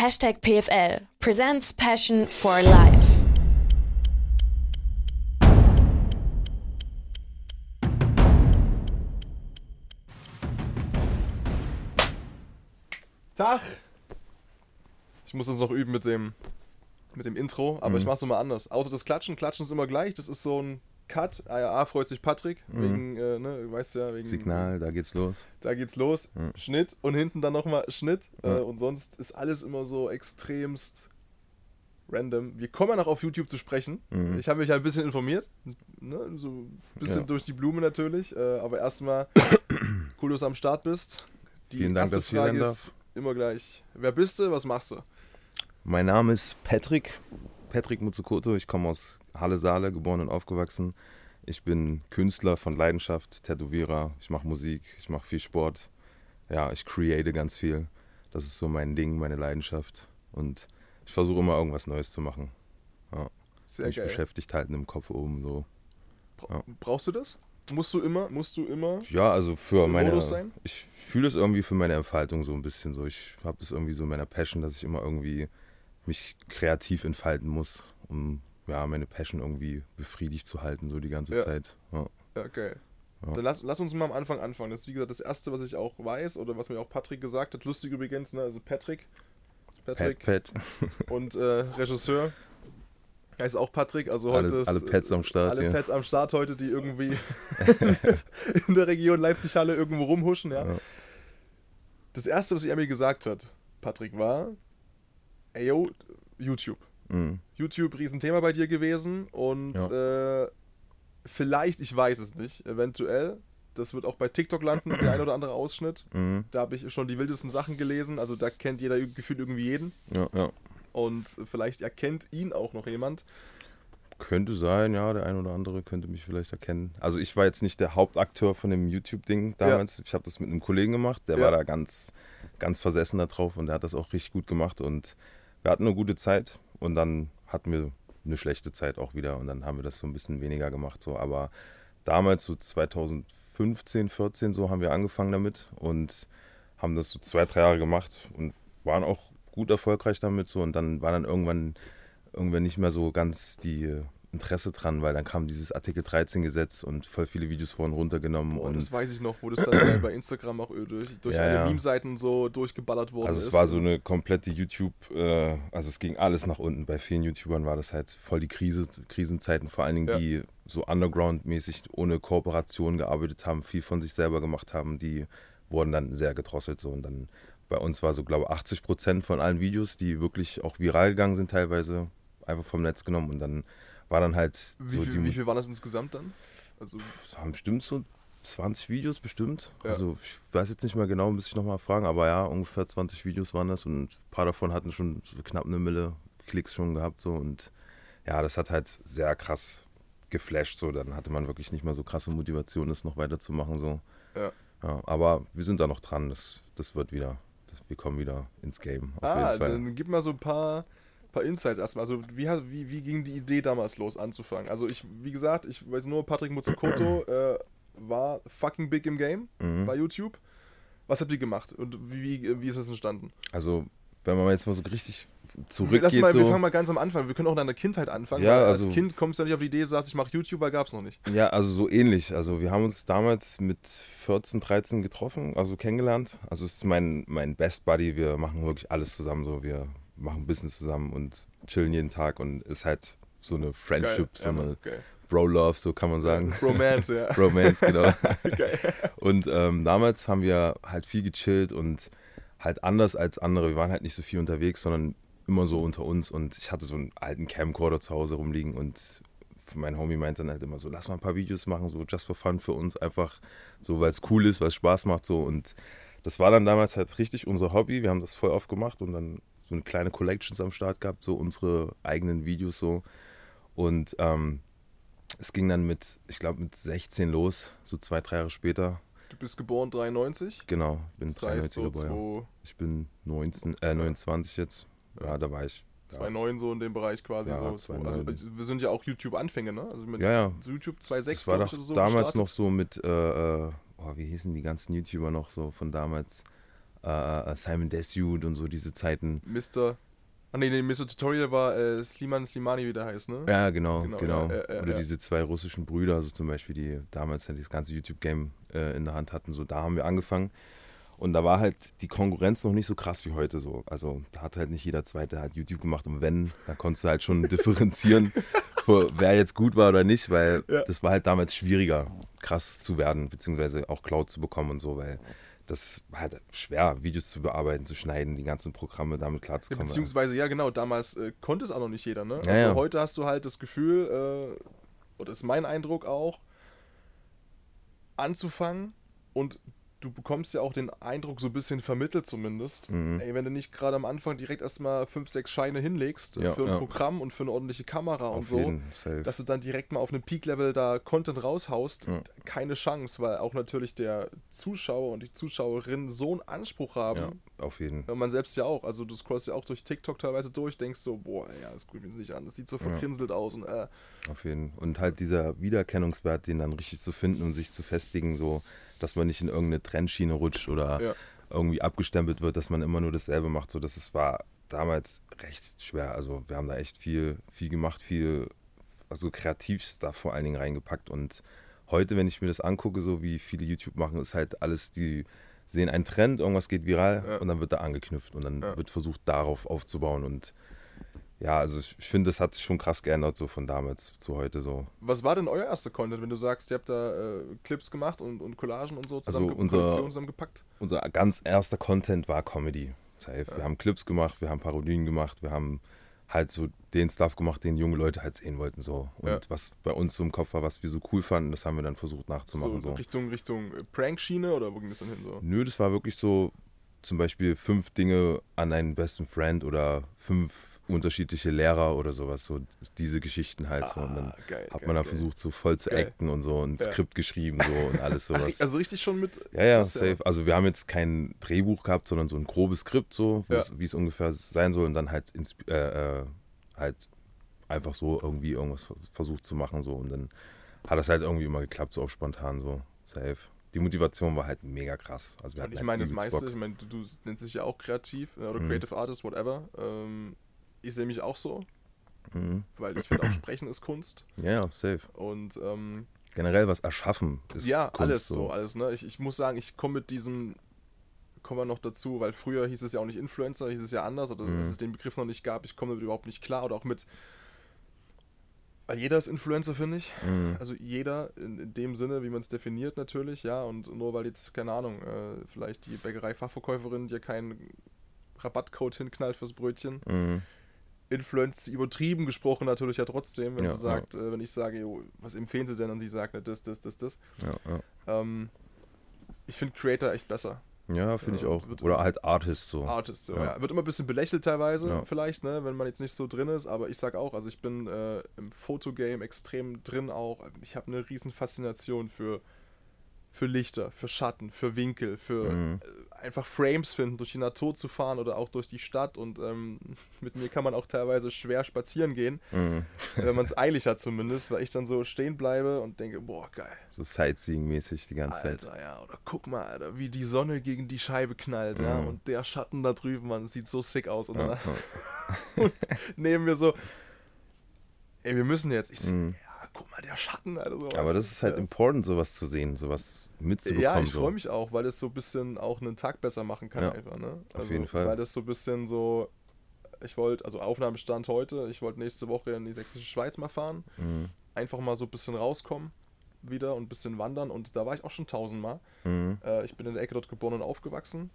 Hashtag PFL presents Passion for Life. Tag! Ich muss das noch üben mit dem, mit dem Intro, aber Mhm. ich mach's immer anders. Außer das Klatschen. Klatschen ist immer gleich. Das ist so ein Cut. ARA freut sich Patrick. Wegen, äh, ne, weißt ja, wegen. Mhm. Signal, da geht's los. Da geht's los. Ja. Schnitt und hinten dann nochmal Schnitt. Äh, Ja. und sonst ist alles immer so extremst random. Wir kommen ja noch auf YouTube zu sprechen. Mhm. Ich habe mich ja ein bisschen informiert. Ne? So ein bisschen Ja. durch die Blume natürlich. Äh, aber erstmal, cool, dass du am Start bist. Die Vielen Dank, dass ich hier Frage sein ist immer gleich. Wer bist du? Was machst du? Mein Name ist Patrick, Patrick Mutsukoto. Ich komme aus Halle Saale, geboren und aufgewachsen. Ich bin Künstler von Leidenschaft, Tätowierer. Ich mache Musik, ich mache viel Sport. Ja, ich create ganz viel. Das ist so mein Ding, meine Leidenschaft. Und ich versuche immer irgendwas Neues zu machen. Sehr Mich geil. beschäftigt halten im Kopf oben so. Ja. Brauchst du das? Musst du immer, musst du immer? Ja, also für meine. Modus sein? Ich fühle es irgendwie für meine Entfaltung so ein bisschen so. Ich habe das irgendwie so in meiner Passion, dass ich immer irgendwie mich kreativ entfalten muss, um ja meine Passion irgendwie befriedigt zu halten, so die ganze Ja. Zeit. Ja. Ja, geil. Ja. Dann lass, lass uns mal am Anfang anfangen. Das ist wie gesagt das erste, was ich auch weiß oder was mir auch Patrick gesagt hat. Lustig übrigens, ne? Also Patrick. Patrick Pat, Pat. und äh, Regisseur. Heißt auch Patrick, also heute Alle, ist, alle Pets am Start alle hier. Pets am Start heute, die irgendwie in der Region Leipzig-Halle irgendwo rumhuschen, ja. Ja. Das erste, was er mir gesagt hat, Patrick, war, ey yo, YouTube. Mhm. YouTube Riesenthema bei dir gewesen und äh, vielleicht, ich weiß es nicht, eventuell, das wird auch bei TikTok landen, der ein oder andere Ausschnitt. Mhm. Da habe ich schon die wildesten Sachen gelesen, also da kennt jeder gefühlt irgendwie jeden Ja, ja. und vielleicht erkennt ihn auch noch jemand. Könnte sein, ja, der ein oder andere könnte mich vielleicht erkennen. Also ich war jetzt nicht der Hauptakteur von dem YouTube-Ding damals. Ich habe das mit einem Kollegen gemacht, der Ja. war da ganz, ganz versessen da drauf und der hat das auch richtig gut gemacht und wir hatten eine gute Zeit und dann hatten wir eine schlechte Zeit auch wieder und dann haben wir das so ein bisschen weniger gemacht. So. Aber damals, so 2015, 14, so haben wir angefangen damit und haben das so zwei, drei Jahre gemacht und waren auch gut erfolgreich damit so und dann war dann irgendwann irgendwann nicht mehr so ganz die Interesse dran, weil dann kam dieses Artikel 13 Gesetz und voll viele Videos wurden runtergenommen Und und das weiß ich noch, wo das dann bei- Instagram auch durch, durch Ja, alle ja. Meme-Seiten so durchgeballert worden also ist. es war so eine komplette YouTube, äh, also es ging alles nach unten. Bei vielen YouTubern war das halt voll die Krise, Krisenzeiten, vor allen Dingen Ja. die so underground-mäßig ohne Kooperation gearbeitet haben, viel von sich selber gemacht haben, die wurden dann sehr gedrosselt so und dann bei uns war so glaube ich 80 Prozent von allen Videos, die wirklich auch viral gegangen sind teilweise, einfach vom Netz genommen und dann war dann halt wie, so viel, wie viel waren das insgesamt dann? Also, Es waren bestimmt so 20 Videos, bestimmt. Ja. Also ich weiß jetzt nicht mehr genau, müsste ich nochmal fragen, aber ja, ungefähr 20 Videos waren das und ein paar davon hatten schon so knapp eine Mille Klicks schon gehabt so und ja, das hat halt sehr krass geflasht so. Dann hatte man wirklich nicht mehr so krasse Motivation, das noch weiterzumachen so. Ja. Ja, aber wir sind da noch dran, das, das wird wieder, das, wir kommen wieder ins Game auf ah, jeden Fall. dann gib mal so ein paar, paar Insights erstmal. Also, wie, wie, wie ging die Idee damals los anzufangen? Also, ich, wie gesagt, ich weiß nur, Patrick Mutsukoto äh, war fucking big im Game Mhm. bei YouTube. Was habt ihr gemacht und wie, wie, ist es entstanden? Also wenn man jetzt mal so richtig Lass zurückgeht, mal, wir so, fangen mal ganz am Anfang. Wir können auch in deiner Kindheit anfangen. Ja, also- als Kind kommst du ja nicht auf die Idee, sagst, ich mache YouTube, weil gab es noch nicht. Ja, also so ähnlich. Also wir haben uns damals mit 14, 13 getroffen, also kennengelernt. Also es ist mein, mein Best Buddy. Wir machen wirklich alles zusammen so. Wir machen Business zusammen und chillen jeden Tag und ist halt so eine Friendship, so Ja, eine geil. Bro-Love, so kann man sagen. Romance, ja. Romance, genau. Geil. Und ähm, damals haben wir halt viel gechillt und halt anders als andere. Wir waren halt nicht so viel unterwegs, sondern immer so unter uns. Und ich hatte so einen alten Camcorder zu Hause rumliegen und mein Homie meinte dann halt immer so, lass mal ein paar Videos machen, so just for fun für uns, einfach so, weil es cool ist, weil es Spaß macht so. Und das war dann damals halt richtig unser Hobby. Wir haben das voll oft gemacht und dann so eine kleine Collections am Start gehabt, so unsere eigenen Videos so. Und ähm, es ging dann mit, ich glaube, mit 16 los, so zwei, drei Jahre später. Du bist geboren 93. Genau, bin Das heißt 93 so geboren. ja. 2, Ich bin 19, äh, 29 jetzt. Ja, da war ich. Ja, 2,9 so in dem Bereich quasi. Ja, so, 2,9. also wir sind ja auch YouTube-Anfänger, ne? Also mit ja, ja. YouTube 2,6 Das war doch so damals gestartet. noch so mit, äh, äh, oh, wie hießen die ganzen YouTuber noch so von damals? Äh, Simon Desute und so diese Zeiten. Mr. Ah nee, nee, Mr. Tutorial war äh, Sliman Slimani, wie der heißt, ne? Ja, genau, Genau, genau. ja, ja, ja, Oder diese zwei russischen Brüder, also zum Beispiel, die damals halt das ganze YouTube-Game äh, in der Hand hatten, so da haben wir angefangen. Und da war halt die Konkurrenz noch nicht so krass wie heute so. Also da hat halt nicht jeder Zweite halt YouTube gemacht und wenn, da konntest du halt schon differenzieren, wer jetzt gut war oder nicht, weil das war halt damals schwieriger, krass zu werden, beziehungsweise auch Cloud zu bekommen und so, weil das war halt schwer, Videos zu bearbeiten, zu schneiden, die ganzen Programme damit Ja, klarzukommen. beziehungsweise, ja genau, damals äh, konnte es auch noch nicht jeder, ne? Ja, also ja. heute hast du halt das Gefühl, äh, oder ist mein Eindruck auch, anzufangen und du bekommst ja auch den Eindruck so ein bisschen vermittelt zumindest. Mhm. Ey, wenn du nicht gerade am Anfang direkt erstmal fünf, sechs Scheine hinlegst äh, Ja, für ein ja. Programm und für eine ordentliche Kamera und Auf so, jeden Safe. dass du dann direkt mal auf einem Peak-Level da Content raushaust, Ja. keine Chance, weil auch natürlich der Zuschauer und die Zuschauerin so einen Anspruch haben. auf jeden. Ja, man selbst ja auch. Also du scrollst ja auch durch TikTok teilweise durch, denkst so, boah, ja, das gucke ich mir nicht an. Das sieht so verkrinselt aus und äh, Auf jeden Und halt dieser Wiedererkennungswert, den dann richtig zu finden und sich zu festigen, so, dass man nicht in irgendeine Trendschiene rutscht oder Ja. irgendwie abgestempelt wird, dass man immer nur dasselbe macht. So, das ist, war damals recht schwer. Also wir haben da echt viel, viel gemacht, viel, also Kreativstuff vor allen Dingen reingepackt. Und heute, wenn ich mir das angucke, so wie viele YouTube machen, ist halt alles, die sehen einen Trend, irgendwas geht viral Ja. und dann wird da angeknüpft und dann Ja. wird versucht, darauf aufzubauen. Und ja, also ich finde, das hat sich schon krass geändert, so von damals zu heute so. was war denn euer erster Content, wenn du sagst, ihr habt da äh, Clips gemacht und, und Collagen und so zusammen, unser- Produktionen zusammengepackt? unser ganz erster Content war Comedy. Safe. Wir haben Clips gemacht, wir haben Parodien gemacht, wir haben halt so den Stuff gemacht, den junge Leute halt sehen wollten so. Und Ja. was bei uns so im Kopf war, was wir so cool fanden, das haben wir dann versucht So, nachzumachen. So, Richtung, Richtung äh, Prank-Schiene oder wo ging das dann hin so? Nö, das war wirklich so zum Beispiel fünf Dinge an einen besten Friend oder fünf unterschiedliche Lehrer oder sowas. So diese Geschichten halt so. Und dann Ah, geil, hat man geil. versucht, so voll zu Geil. acten und so und Ja. Skript geschrieben so und alles Ach, sowas. also richtig schon mit. Ja, ja, safe. Also wir haben jetzt kein Drehbuch gehabt, sondern so ein grobes Skript, so, Ja. wie es ungefähr sein soll und dann halt, äh, äh, halt einfach so irgendwie irgendwas vers- versucht zu machen so und dann hat das halt irgendwie immer geklappt, so auf spontan so, safe. Die Motivation war halt mega krass. Also wir hatten ich halt meine, das meiste, Bock. ich meine, du, du nennst dich ja auch kreativ äh, oder Mhm. Creative Artist, whatever. Ähm, ich sehe mich auch so, Mhm. weil ich finde auch Sprechen ist Kunst. Ja, safe. Und ähm, Generell was erschaffen ist ja, Kunst, alles so, alles, ne? Ich, ich muss sagen, ich komme mit diesem, kommen wir noch dazu, weil früher hieß es ja auch nicht Influencer, hieß es ja anders, oder Mhm. dass es den Begriff noch nicht gab, ich komme damit überhaupt nicht klar, oder auch mit, weil jeder ist Influencer, finde ich. Mhm. Also jeder in, in dem Sinne, wie man es definiert natürlich, ja, und nur weil jetzt, keine Ahnung, äh, vielleicht die Bäckerei-Fachverkäuferin dir keinen Rabattcode hinknallt fürs Brötchen, Mhm. Influence übertrieben gesprochen natürlich ja trotzdem, wenn Ja, sie sagt, äh, wenn ich sage, jo, was empfehlen sie denn und sie sagt, ne, das, das, das, das. Ja, ja. Ähm, ich finde Creator echt besser. ja finde ich Ja, auch. Oder halt Artist so. Artist, so, Ja. ja. Wird immer ein bisschen belächelt teilweise, Ja. vielleicht, ne, wenn man jetzt nicht so drin ist, aber ich sag auch, also ich bin äh, im Fotogame extrem drin auch. Ich habe eine riesen Faszination für, für Lichter, für Schatten, für Winkel, für Mhm. äh, einfach Frames finden, durch die Natur zu fahren oder auch durch die Stadt und ähm, mit mir kann man auch teilweise schwer spazieren gehen, Mhm. wenn man es eilig hat zumindest, weil ich dann so stehen bleibe und denke, boah, geil. So Sightseeing-mäßig die ganze Zeit. Alter, ja, oder guck mal, Alter, wie die Sonne gegen die Scheibe knallt, ja, Mhm. und der Schatten da drüben, man, sieht so sick aus. Und Ja, dann ja. nehmen wir so, ey, wir müssen jetzt. Ich so, Mhm. ja, guck mal, der Schatten. Sowas. Aber das ist halt ja. important, sowas zu sehen, sowas mitzubekommen. Ja, ich so. freue mich auch, weil es so ein bisschen auch einen Tag besser machen kann, Ja, einfach, ne? auf jeden Fall. Weil das so ein bisschen so, ich wollte, also Aufnahmestand heute, ich wollte nächste Woche in die sächsische Schweiz mal fahren, Mhm. einfach mal so ein bisschen rauskommen wieder und ein bisschen wandern und da war ich auch schon tausendmal. Mhm. Äh, ich bin in der Ecke dort geboren und aufgewachsen.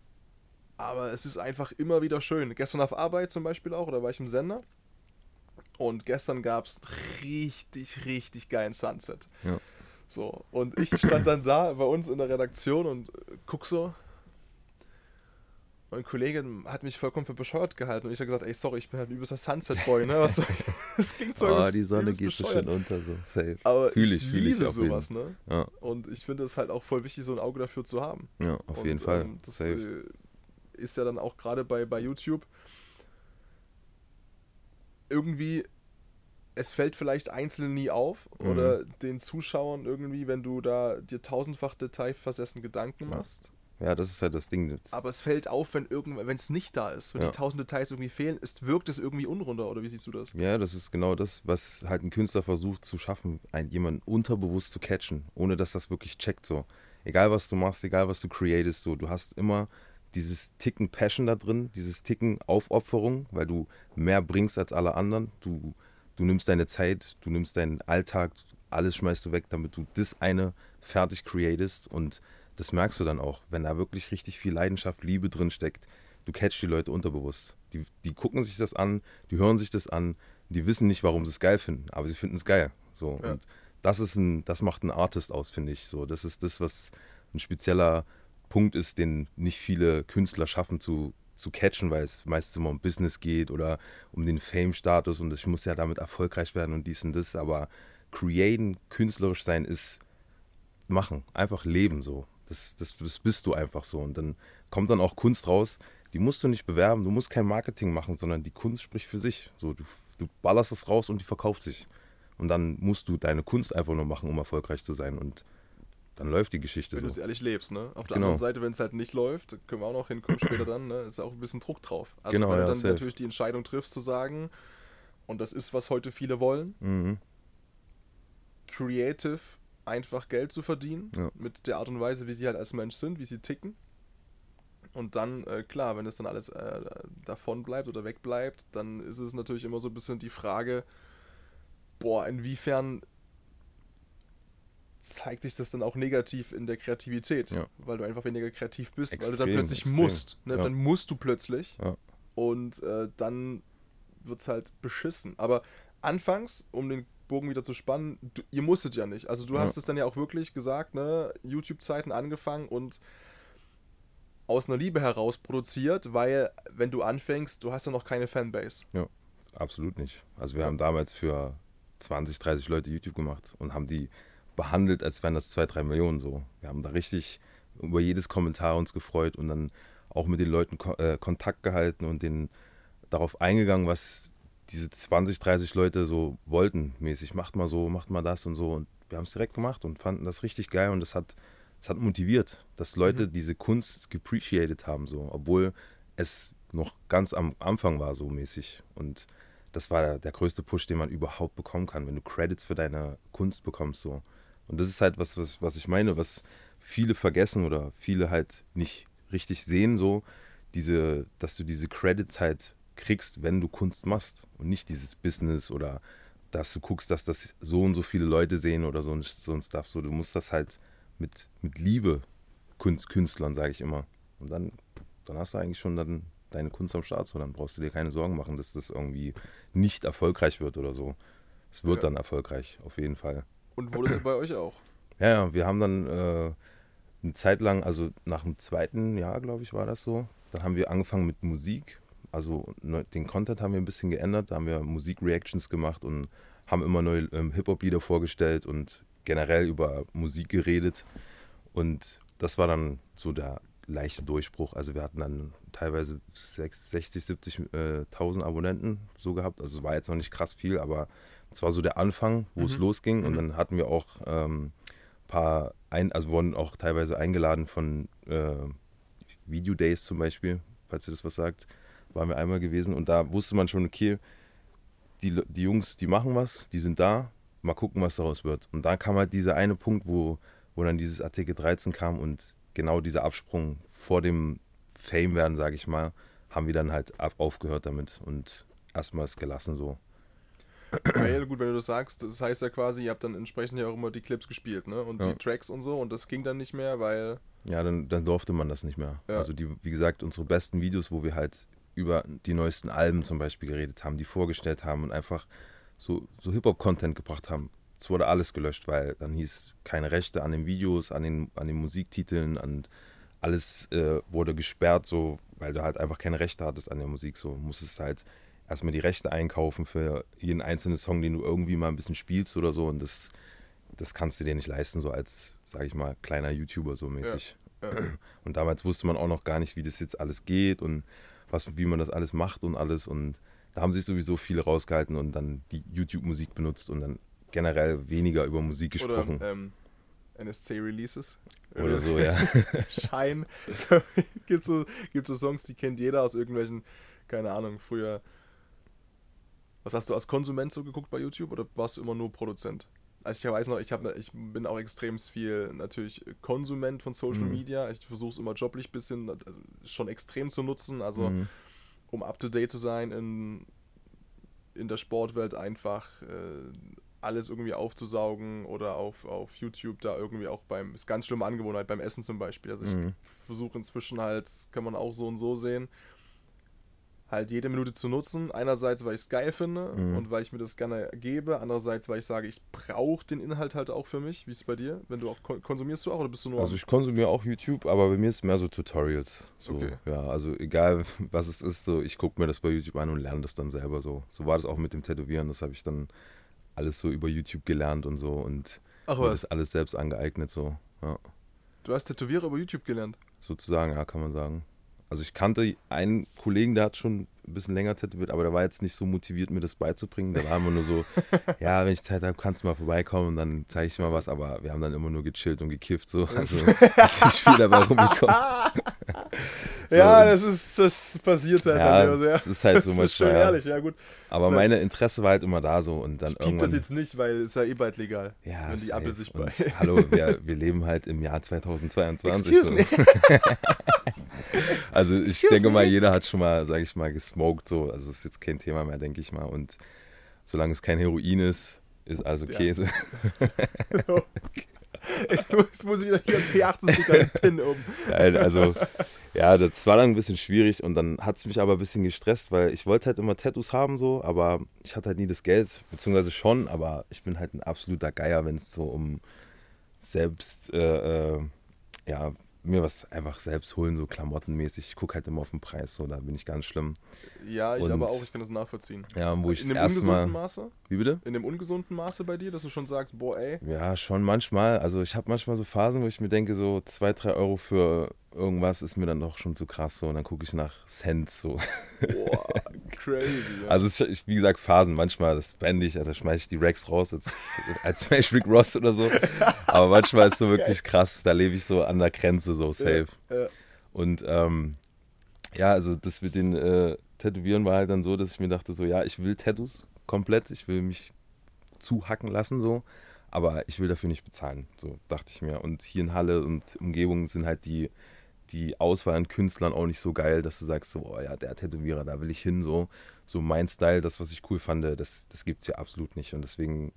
Aber es ist einfach immer wieder schön. Gestern auf Arbeit zum Beispiel auch, da war ich im Sender. Und gestern gab es richtig, richtig geilen Sunset. Ja. So, und ich stand dann da bei uns in der Redaktion und äh, guck so. Und ein Kollege hat mich vollkommen für bescheuert gehalten. Und ich habe gesagt, ey, sorry, ich bin halt ein übelster Sunset-Boy, ne? Was soll ich? Das klingt so Oh, übelst- die Sonne geht so schön unter, so safe. Aber Fühl ich, ich, fühl ich liebe jeden sowas, ne? Ja, Und ich finde es halt auch voll wichtig, so ein Auge dafür zu haben. ja auf Und, jeden Fall. ähm, das safe. äh, ist ja dann auch gerade bei, bei YouTube irgendwie, es fällt vielleicht einzeln nie auf Mhm. oder den Zuschauern irgendwie, wenn du da dir tausendfach detailversessen Gedanken machst Ja, das ist halt das Ding. Das Aber es fällt auf, wenn irgendwann, wenn es nicht da ist, wenn Ja. die tausend Details irgendwie fehlen, ist, wirkt es irgendwie unrunder, oder wie siehst du das? Ja, das ist genau das, was halt ein Künstler versucht zu schaffen, einen, jemanden unterbewusst zu catchen, ohne dass das wirklich checkt so. Egal was du machst, egal was du createst, so, du hast immer dieses Ticken Passion da drin, dieses Ticken Aufopferung, weil du mehr bringst als alle anderen. Du, du nimmst deine Zeit, du nimmst deinen Alltag, alles schmeißt du weg, damit du das eine fertig createst und das merkst du dann auch, wenn da wirklich richtig viel Leidenschaft, Liebe drin steckt. Du catchst die Leute unterbewusst. Die, die gucken sich das an, die hören sich das an, die wissen nicht, warum sie es geil finden, aber sie finden es geil. So. Ja. Und das ist ein, das macht einen Artist aus, finde ich. So, das ist das, was ein spezieller Punkt ist, den nicht viele Künstler schaffen zu, zu catchen, weil es meistens immer um Business geht oder um den Fame-Status und ich muss ja damit erfolgreich werden und dies und das. Aber createn, künstlerisch sein ist machen, einfach leben so. Das, das, das bist du einfach so. Und dann kommt dann auch Kunst raus, die musst du nicht bewerben, du musst kein Marketing machen, sondern die Kunst spricht für sich. So, du, du ballerst es raus und die verkauft sich. Und dann musst du deine Kunst einfach nur machen, um erfolgreich zu sein. Und dann läuft die Geschichte Wenn du es so. ehrlich lebst, ne? Auf der Genau. anderen Seite, wenn es halt nicht läuft, können wir auch noch hinkommen später dann, ne? Ist auch ein bisschen Druck drauf. Also Genau, wenn du ja, dann safe. natürlich die Entscheidung triffst zu sagen, und das ist, was heute viele wollen, Mhm. creative einfach Geld zu verdienen, Ja. mit der Art und Weise, wie sie halt als Mensch sind, wie sie ticken. Und dann, äh, klar, wenn das dann alles äh, davon bleibt oder wegbleibt, dann ist es natürlich immer so ein bisschen die Frage, boah, inwiefern zeigt sich das dann auch negativ in der Kreativität, Ja. weil du einfach weniger kreativ bist, weil du Extrem, dann plötzlich extrem. musst. Ne? Ja. Dann musst du plötzlich Ja. und äh, dann wird es halt beschissen. Aber anfangs, um den Bogen wieder zu spannen, du, ihr musstet ja nicht. Also du hast es dann ja auch wirklich gesagt, ne, YouTube-Zeiten angefangen und aus einer Liebe heraus produziert, weil wenn du anfängst, du hast ja noch keine Fanbase. Ja, absolut nicht. Also wir haben damals für 20, 30 Leute YouTube gemacht und haben die behandelt, als wären das 2, 3 Millionen so. Wir haben da richtig über jedes Kommentar uns gefreut und dann auch mit den Leuten ko äh, Kontakt gehalten und denen darauf eingegangen, was diese 20, 30 Leute so wollten, mäßig. Macht mal so, macht mal das und so. Und wir haben es direkt gemacht und fanden das richtig geil und das hat, das hat motiviert, dass Leute diese Kunst geappreciated haben, so, obwohl es noch ganz am Anfang war, so mäßig. Und das war der, der größte Push, den man überhaupt bekommen kann, wenn du Credits für deine Kunst bekommst, so. Und das ist halt was, was, was ich meine, was viele vergessen oder viele halt nicht richtig sehen, so, diese, dass du diese Credits halt kriegst, wenn du Kunst machst und nicht dieses Business oder dass du guckst, dass das so und so viele Leute sehen oder so ein, so ein Stuff. So, du musst das halt mit, mit Liebe Kunst, Künstlern, sage ich immer. Und dann, dann hast du eigentlich schon dann deine Kunst am Start. So, dann brauchst du dir keine Sorgen machen, dass das irgendwie nicht erfolgreich wird oder so. Es wird Ja. dann erfolgreich, auf jeden Fall. Und wurde es bei euch auch. Ja, ja, wir haben dann äh, eine Zeit lang, also nach dem zweiten Jahr, glaube ich, war das so, dann haben wir angefangen mit Musik. Also ne, den Content haben wir ein bisschen geändert, da haben wir Musik-Reactions gemacht und haben immer neue ähm, Hip-Hop-Lieder vorgestellt und generell über Musik geredet. Und das war dann so der leichte Durchbruch. Also wir hatten dann teilweise 60, 70 äh, 1000 Abonnenten so gehabt. Also es war jetzt noch nicht krass viel, aber es war so der Anfang, wo es losging. Und dann hatten wir auch ähm, paar, ein, also wurden auch teilweise eingeladen von äh, Video Days zum Beispiel, falls ihr das was sagt, waren wir einmal gewesen und da wusste man schon, okay, die, die Jungs, die machen was, die sind da, mal gucken, was daraus wird. Und da kam halt dieser eine Punkt, wo, wo dann dieses Artikel 13 kam und genau dieser Absprung vor dem Fame werden, sage ich mal, haben wir dann halt ab, aufgehört damit und erstmal es gelassen so. Weil, gut, wenn du das sagst, das heißt ja quasi, ihr habt dann entsprechend ja auch immer die Clips gespielt, ne? Und Ja. die Tracks und so und das ging dann nicht mehr, weil. Ja, dann, dann durfte man das nicht mehr. Ja. Also die, wie gesagt, unsere besten Videos, wo wir halt über die neuesten Alben zum Beispiel geredet haben, die vorgestellt haben und einfach so, so Hip-Hop-Content gebracht haben. Es wurde alles gelöscht, weil dann hieß keine Rechte an den Videos, an den, an den Musiktiteln, an alles äh, wurde gesperrt, so, weil du halt einfach keine Rechte hattest an der Musik. So musstest halt erstmal die Rechte einkaufen für jeden einzelnen Song, den du irgendwie mal ein bisschen spielst oder so. Und das, das kannst du dir nicht leisten, so als, sag ich mal, kleiner YouTuber so mäßig. Ja. Und damals wusste man auch noch gar nicht, wie das jetzt alles geht und was, wie man das alles macht und alles. Und da haben sich sowieso viele rausgehalten und dann die YouTube-Musik benutzt und dann generell weniger über Musik Oder gesprochen. ähm, NSC-Releases. Oder so, ja. Schein. gibt so, gibt so Songs, die kennt jeder aus irgendwelchen, keine Ahnung, früher. Was hast du als Konsument so geguckt bei YouTube oder warst du immer nur Produzent? Also ich weiß noch, ich, hab, ich bin auch extrem viel natürlich Konsument von Social Mhm. Media. Ich versuche es immer joblich ein bisschen also schon extrem zu nutzen, also Mhm. um up to date zu sein in, in der Sportwelt einfach äh, alles irgendwie aufzusaugen oder auf, auf YouTube da irgendwie auch beim, ist ganz schlimme Angewohnheit beim Essen zum Beispiel. Also ich Mhm. versuche inzwischen halt, kann man auch so und so sehen, halt jede Minute zu nutzen. Einerseits, weil ich es geil finde Mhm. und weil ich mir das gerne gebe. Andererseits, weil ich sage, ich brauche den Inhalt halt auch für mich. Wie ist es bei dir? Wenn du auch kon- konsumierst du auch oder bist du nur Also ich konsumiere auch YouTube, aber bei mir ist mehr so Tutorials. So, Okay. Ja, also egal was es ist, so ich gucke mir das bei YouTube an und lerne das dann selber so. So war das auch mit dem Tätowieren, das habe ich dann alles so über YouTube gelernt und so und Ach mir das alles selbst angeeignet so. Ja, du hast Tätowierer über YouTube gelernt. sozusagen, ja, kann man sagen. Also ich kannte einen Kollegen, der hat schon ein bisschen länger tätowiert, aber der war jetzt nicht so motiviert, mir das beizubringen. Der war immer nur so, ja, wenn ich Zeit habe, kannst du mal vorbeikommen und dann zeige ich dir mal was. Aber wir haben dann immer nur gechillt und gekifft so. Also ist nicht viel dabei rumgekommen. So, ja, das ist, das passiert halt Ja, bei mir. das ist halt so das ist schön ja. ehrlich, ja gut. Aber halt- meine Interesse war halt immer da so und dann Ich piep das irgendwann. jetzt nicht, weil es ja eh bald legal, ja, wenn die. Ampel sich bei... Hallo, wir, wir leben halt im Jahr 2022. Excuse so. me. Also ich Excuse denke mal, me. jeder hat schon mal, sage ich mal, gesmoked so. Also es ist jetzt kein Thema mehr, denke ich mal. Und solange es kein Heroin ist, ist alles okay. So. Jetzt muss ich wieder hier einen P80-Sticker den Pin um. Nein, also ja, das war dann ein bisschen schwierig und dann hat es mich aber ein bisschen gestresst, weil ich wollte halt immer Tattoos haben so, aber ich hatte halt nie das Geld, beziehungsweise schon, aber ich bin halt ein absoluter Geier, wenn es so um selbst, äh, äh, ja, mir was einfach selbst holen, so klamottenmäßig. Ich gucke halt immer auf den Preis, so, da bin ich ganz schlimm. Ja, ich Und- aber auch, ich kann das nachvollziehen. Ja, wo ich In dem ungesunden Mal. Maße? Wie bitte? In dem ungesunden Maße bei dir, dass du schon sagst, boah, ey, Ja, schon manchmal. Also ich habe manchmal so Phasen, wo ich mir denke, so zwei, drei Euro für irgendwas ist mir dann doch schon zu krass so. Und dann gucke ich nach Cents so. boah, crazy. Ja. Also es ist, wie gesagt, Phasen. Manchmal, das brenne ich, da schmeiße ich die Racks raus, als, als wäre ich Rick Ross oder so. Aber manchmal ist so wirklich krass, da lebe ich so an der Grenze, so safe. Ja, Und ähm, ja, also das mit den äh, Tätowieren war halt dann so, dass ich mir dachte, so ja, ich will Tattoos komplett, ich will mich zuhacken lassen, so, aber ich will dafür nicht bezahlen, so dachte ich mir. Und hier in Halle und Umgebung sind halt die, die Auswahl an Künstlern auch nicht so geil, dass du sagst, so, oh ja, der Tätowierer, da will ich hin, so, so mein Style, das, was ich cool fand, das, das gibt es hier absolut nicht. Und deswegen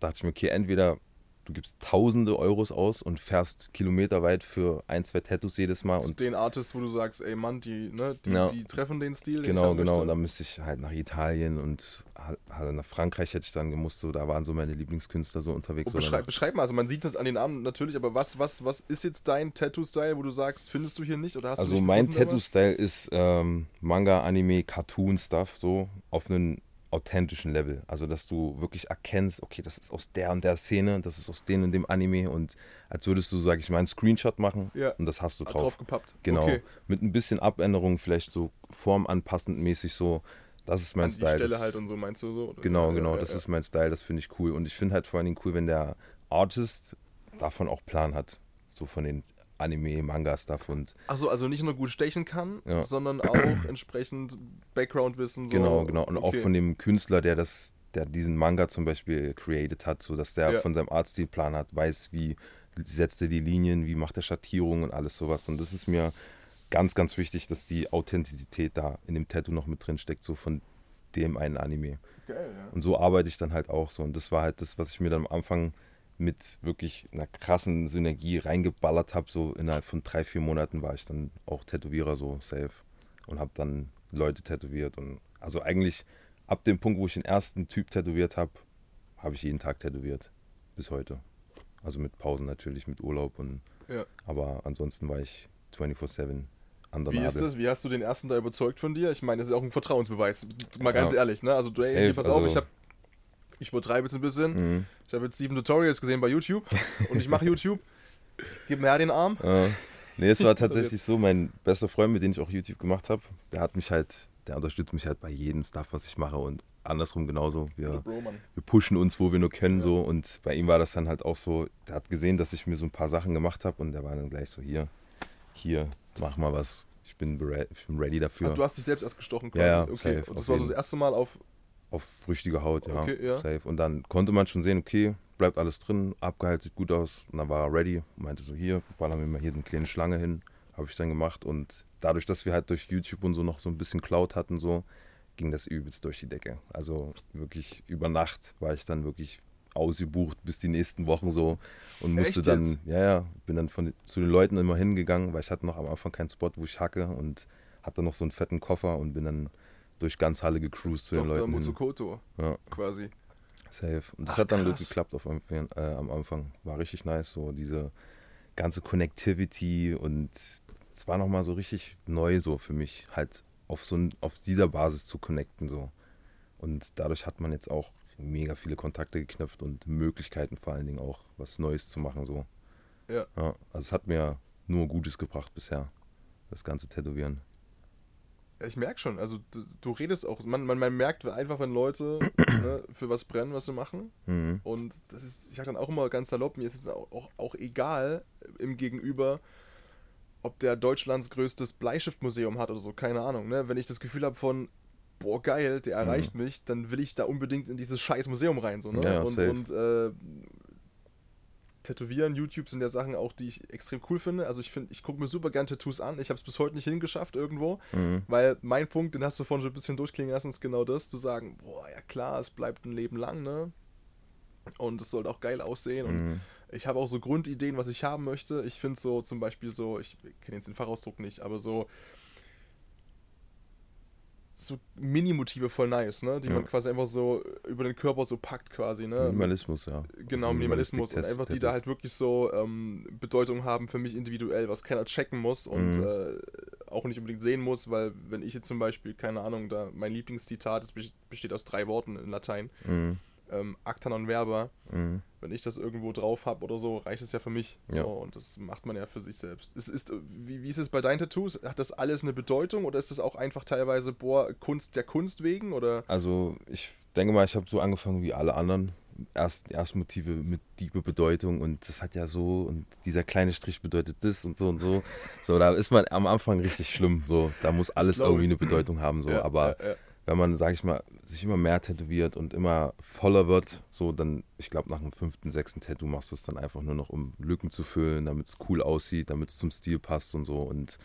dachte ich mir, okay, entweder du gibst tausende Euros aus und fährst kilometerweit für ein, zwei Tattoos jedes Mal Zu und den Artists, wo du sagst, ey Mann, die, ne, die, Ja. die treffen den Stil. den Genau, haben genau. möchte. Und dann müsste ich halt nach Italien und halt nach Frankreich hätte ich dann gemusst. So, da waren so meine Lieblingskünstler so unterwegs. Oder beschreib, beschreib mal, also man sieht das an den Armen natürlich, aber was, was, was ist jetzt dein Tattoo-Style, wo du sagst, findest du hier nicht oder hast du also nicht mein? Tattoo-Style ist ähm, Manga, Anime, Cartoon-Stuff, so auf einem authentischen Level. Also, dass du wirklich erkennst, okay, das ist aus der und der Szene, das ist aus dem und dem Anime und als würdest du, sag ich mal, einen Screenshot machen Ja. und das hast du drauf. drauf gepappt. Genau. Okay. Mit ein bisschen Abänderung, vielleicht so formanpassend mäßig so. Das ist mein An die Style. Stelle das, halt und so, meinst du so? Oder? Genau, genau, ja, das ja. ist mein Style, das finde ich cool. Und ich finde halt vor allen Dingen cool, wenn der Artist davon auch Plan hat. So von den Anime, Manga-Stuff und Achso, also nicht nur gut stechen kann, Ja. sondern auch entsprechend Background-Wissen. So. genau, genau. Und auch Okay. von dem Künstler, der das, der diesen Manga zum Beispiel created hat, so dass der Ja. von seinem Artstil Plan hat, weiß, wie setzt er die Linien, wie macht er Schattierungen und alles sowas. Und das ist mir ganz, ganz wichtig, dass die Authentizität da in dem Tattoo noch mit drin steckt, so von dem einen Anime. Geil, ja. Und so arbeite ich dann halt auch so. Und das war halt das, was ich mir dann am Anfang mit wirklich einer krassen Synergie reingeballert habe. So innerhalb von drei, vier Monaten war ich dann auch Tätowierer so safe und habe dann Leute tätowiert. Und also eigentlich ab dem Punkt, wo ich den ersten Typ tätowiert habe, habe ich jeden Tag tätowiert. Bis heute. Also mit Pausen natürlich, mit Urlaub und Ja. aber ansonsten war ich 24-7 an der Wie ist Nadel. das? Wie hast du den ersten da überzeugt von dir? Ich meine, das ist auch ein Vertrauensbeweis. Mal ganz Ja. ehrlich, ne? Also, du, ey, pass auf, also- ich habe ich übertreibe jetzt ein bisschen. Mhm. Ich habe jetzt sieben Tutorials gesehen bei YouTube und ich mache YouTube. Gib mir her den Arm. Äh, nee, es war tatsächlich so, mein bester Freund, mit dem ich auch YouTube gemacht habe, der hat mich halt der unterstützt mich halt bei jedem Stuff, was ich mache und andersrum genauso. Wir, wir pushen uns, wo wir nur können so und bei ihm war das dann halt auch so, der hat gesehen, dass ich mir so ein paar Sachen gemacht habe und der war dann gleich so, hier, hier, mach mal was, ich bin, bere- ich bin ready dafür. Ach, du hast dich selbst erst gestochen Ja, ja, Okay. safe, Und das war so das erste Mal auf. Auf flüchtige Haut, ja, Okay, ja. safe. Und dann konnte man schon sehen, okay, bleibt alles drin, abgeheilt, sieht gut aus. Und dann war er ready und meinte so, hier, ballern wir mal hier eine kleine Schlange hin. Habe ich dann gemacht. Und dadurch, dass wir halt durch YouTube und so noch so ein bisschen Cloud hatten, so, ging das übelst durch die Decke. Also wirklich über Nacht war ich dann wirklich ausgebucht bis die nächsten Wochen so und musste Echt dann, jetzt? ja, ja, bin dann von, zu den Leuten immer hingegangen, weil ich hatte noch am Anfang keinen Spot, wo ich hacke und hatte noch so einen fetten Koffer und bin dann durch ganz Halle gecruised zu den Dr. Leuten. hin. Mutsukoto, Ja. quasi. Safe. Und das Ach, hat dann gut krass. geklappt auf, am- äh, am Anfang. War richtig nice, so diese ganze Connectivity und es war nochmal so richtig neu so für mich, halt auf so ein, auf dieser Basis zu connecten so. Und dadurch hat man jetzt auch mega viele Kontakte geknüpft und Möglichkeiten vor allen Dingen auch was Neues zu machen so. Ja. Ja, also es hat mir nur Gutes gebracht bisher, das ganze Tätowieren. Ja, ich merke schon, also du, du redest auch, man, man, man merkt einfach, wenn Leute ne, für was brennen, was sie machen. Mhm. Und das ist, ich sage dann auch immer ganz salopp, mir ist es auch, auch, auch egal im Gegenüber, ob der Deutschlands größtes Bleistiftmuseum hat oder so, keine Ahnung. Ne? Wenn ich das Gefühl habe von, boah geil, der erreicht mich, dann will ich da unbedingt in dieses scheiß Museum rein. So, ne? Ja, und und äh, Tätowieren, YouTube sind ja Sachen auch, die ich extrem cool finde. Also ich finde, ich gucke mir super gern Tattoos an. Ich habe es bis heute nicht hingeschafft irgendwo, Mhm. weil mein Punkt, den hast du vorhin schon ein bisschen durchklingen lassen, ist genau das, zu sagen, boah, ja klar, es bleibt ein Leben lang, ne? Und es sollte auch geil aussehen. Und Mhm. ich habe auch so Grundideen, was ich haben möchte. Ich finde so zum Beispiel so, ich kenne jetzt den Fachausdruck nicht, aber so so Mini-Motive voll nice, ne? Die Ja. man quasi einfach so über den Körper so packt quasi, ne? Minimalismus, ja. Genau, Also Minimalismus. Und einfach die da halt wirklich so ähm, Bedeutung haben für mich individuell, was keiner checken muss und Mhm. äh, auch nicht unbedingt sehen muss, weil wenn ich jetzt zum Beispiel, keine Ahnung, da mein Lieblingszitat, das bes- besteht aus drei Worten in Latein, Mhm. Ähm, Acta non verba, Mhm. wenn ich das irgendwo drauf habe oder so, reicht es ja für mich. Ja. So, und das macht man ja für sich selbst. Es ist, wie, wie ist es bei deinen Tattoos? Hat das alles eine Bedeutung oder ist das auch einfach teilweise, boah, Kunst der Kunst wegen? Oder Also ich denke mal, ich habe so angefangen wie alle anderen. Erst, erst Motive mit tiefe Bedeutung und das hat ja so und dieser kleine Strich bedeutet das und so und so. So, da ist man am Anfang richtig schlimm. So, da muss alles irgendwie eine Bedeutung haben. So, Ja, aber ja. Wenn man, sag ich mal, sich immer mehr tätowiert und immer voller wird, so dann, ich glaube, nach dem fünften, sechsten Tattoo machst du es dann einfach nur noch, um Lücken zu füllen, damit es cool aussieht, damit es zum Stil passt und so. Und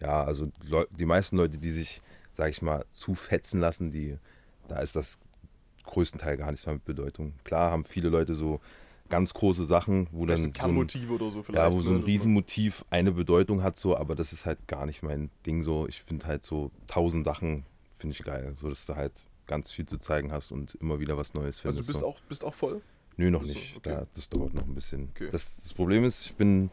ja, also die meisten Leute, die sich, sag ich mal, zu fetzen lassen, die, da ist das größten Teil gar nichts mehr mit Bedeutung. Klar haben viele Leute so ganz große Sachen, wo Vielleicht dann ein so ein, oder so vielleicht. ja, wo so ne, ein Riesenmotiv eine Bedeutung hat, so, aber das ist halt gar nicht mein Ding so. Ich finde halt so tausend Sachen, finde ich geil, so dass du halt ganz viel zu zeigen hast und immer wieder was Neues Also findest. du bist so. auch, bist auch voll? Nö, noch bist du- nicht. okay. Da, das dauert noch ein bisschen. Okay. Das, das Problem ist, ich bin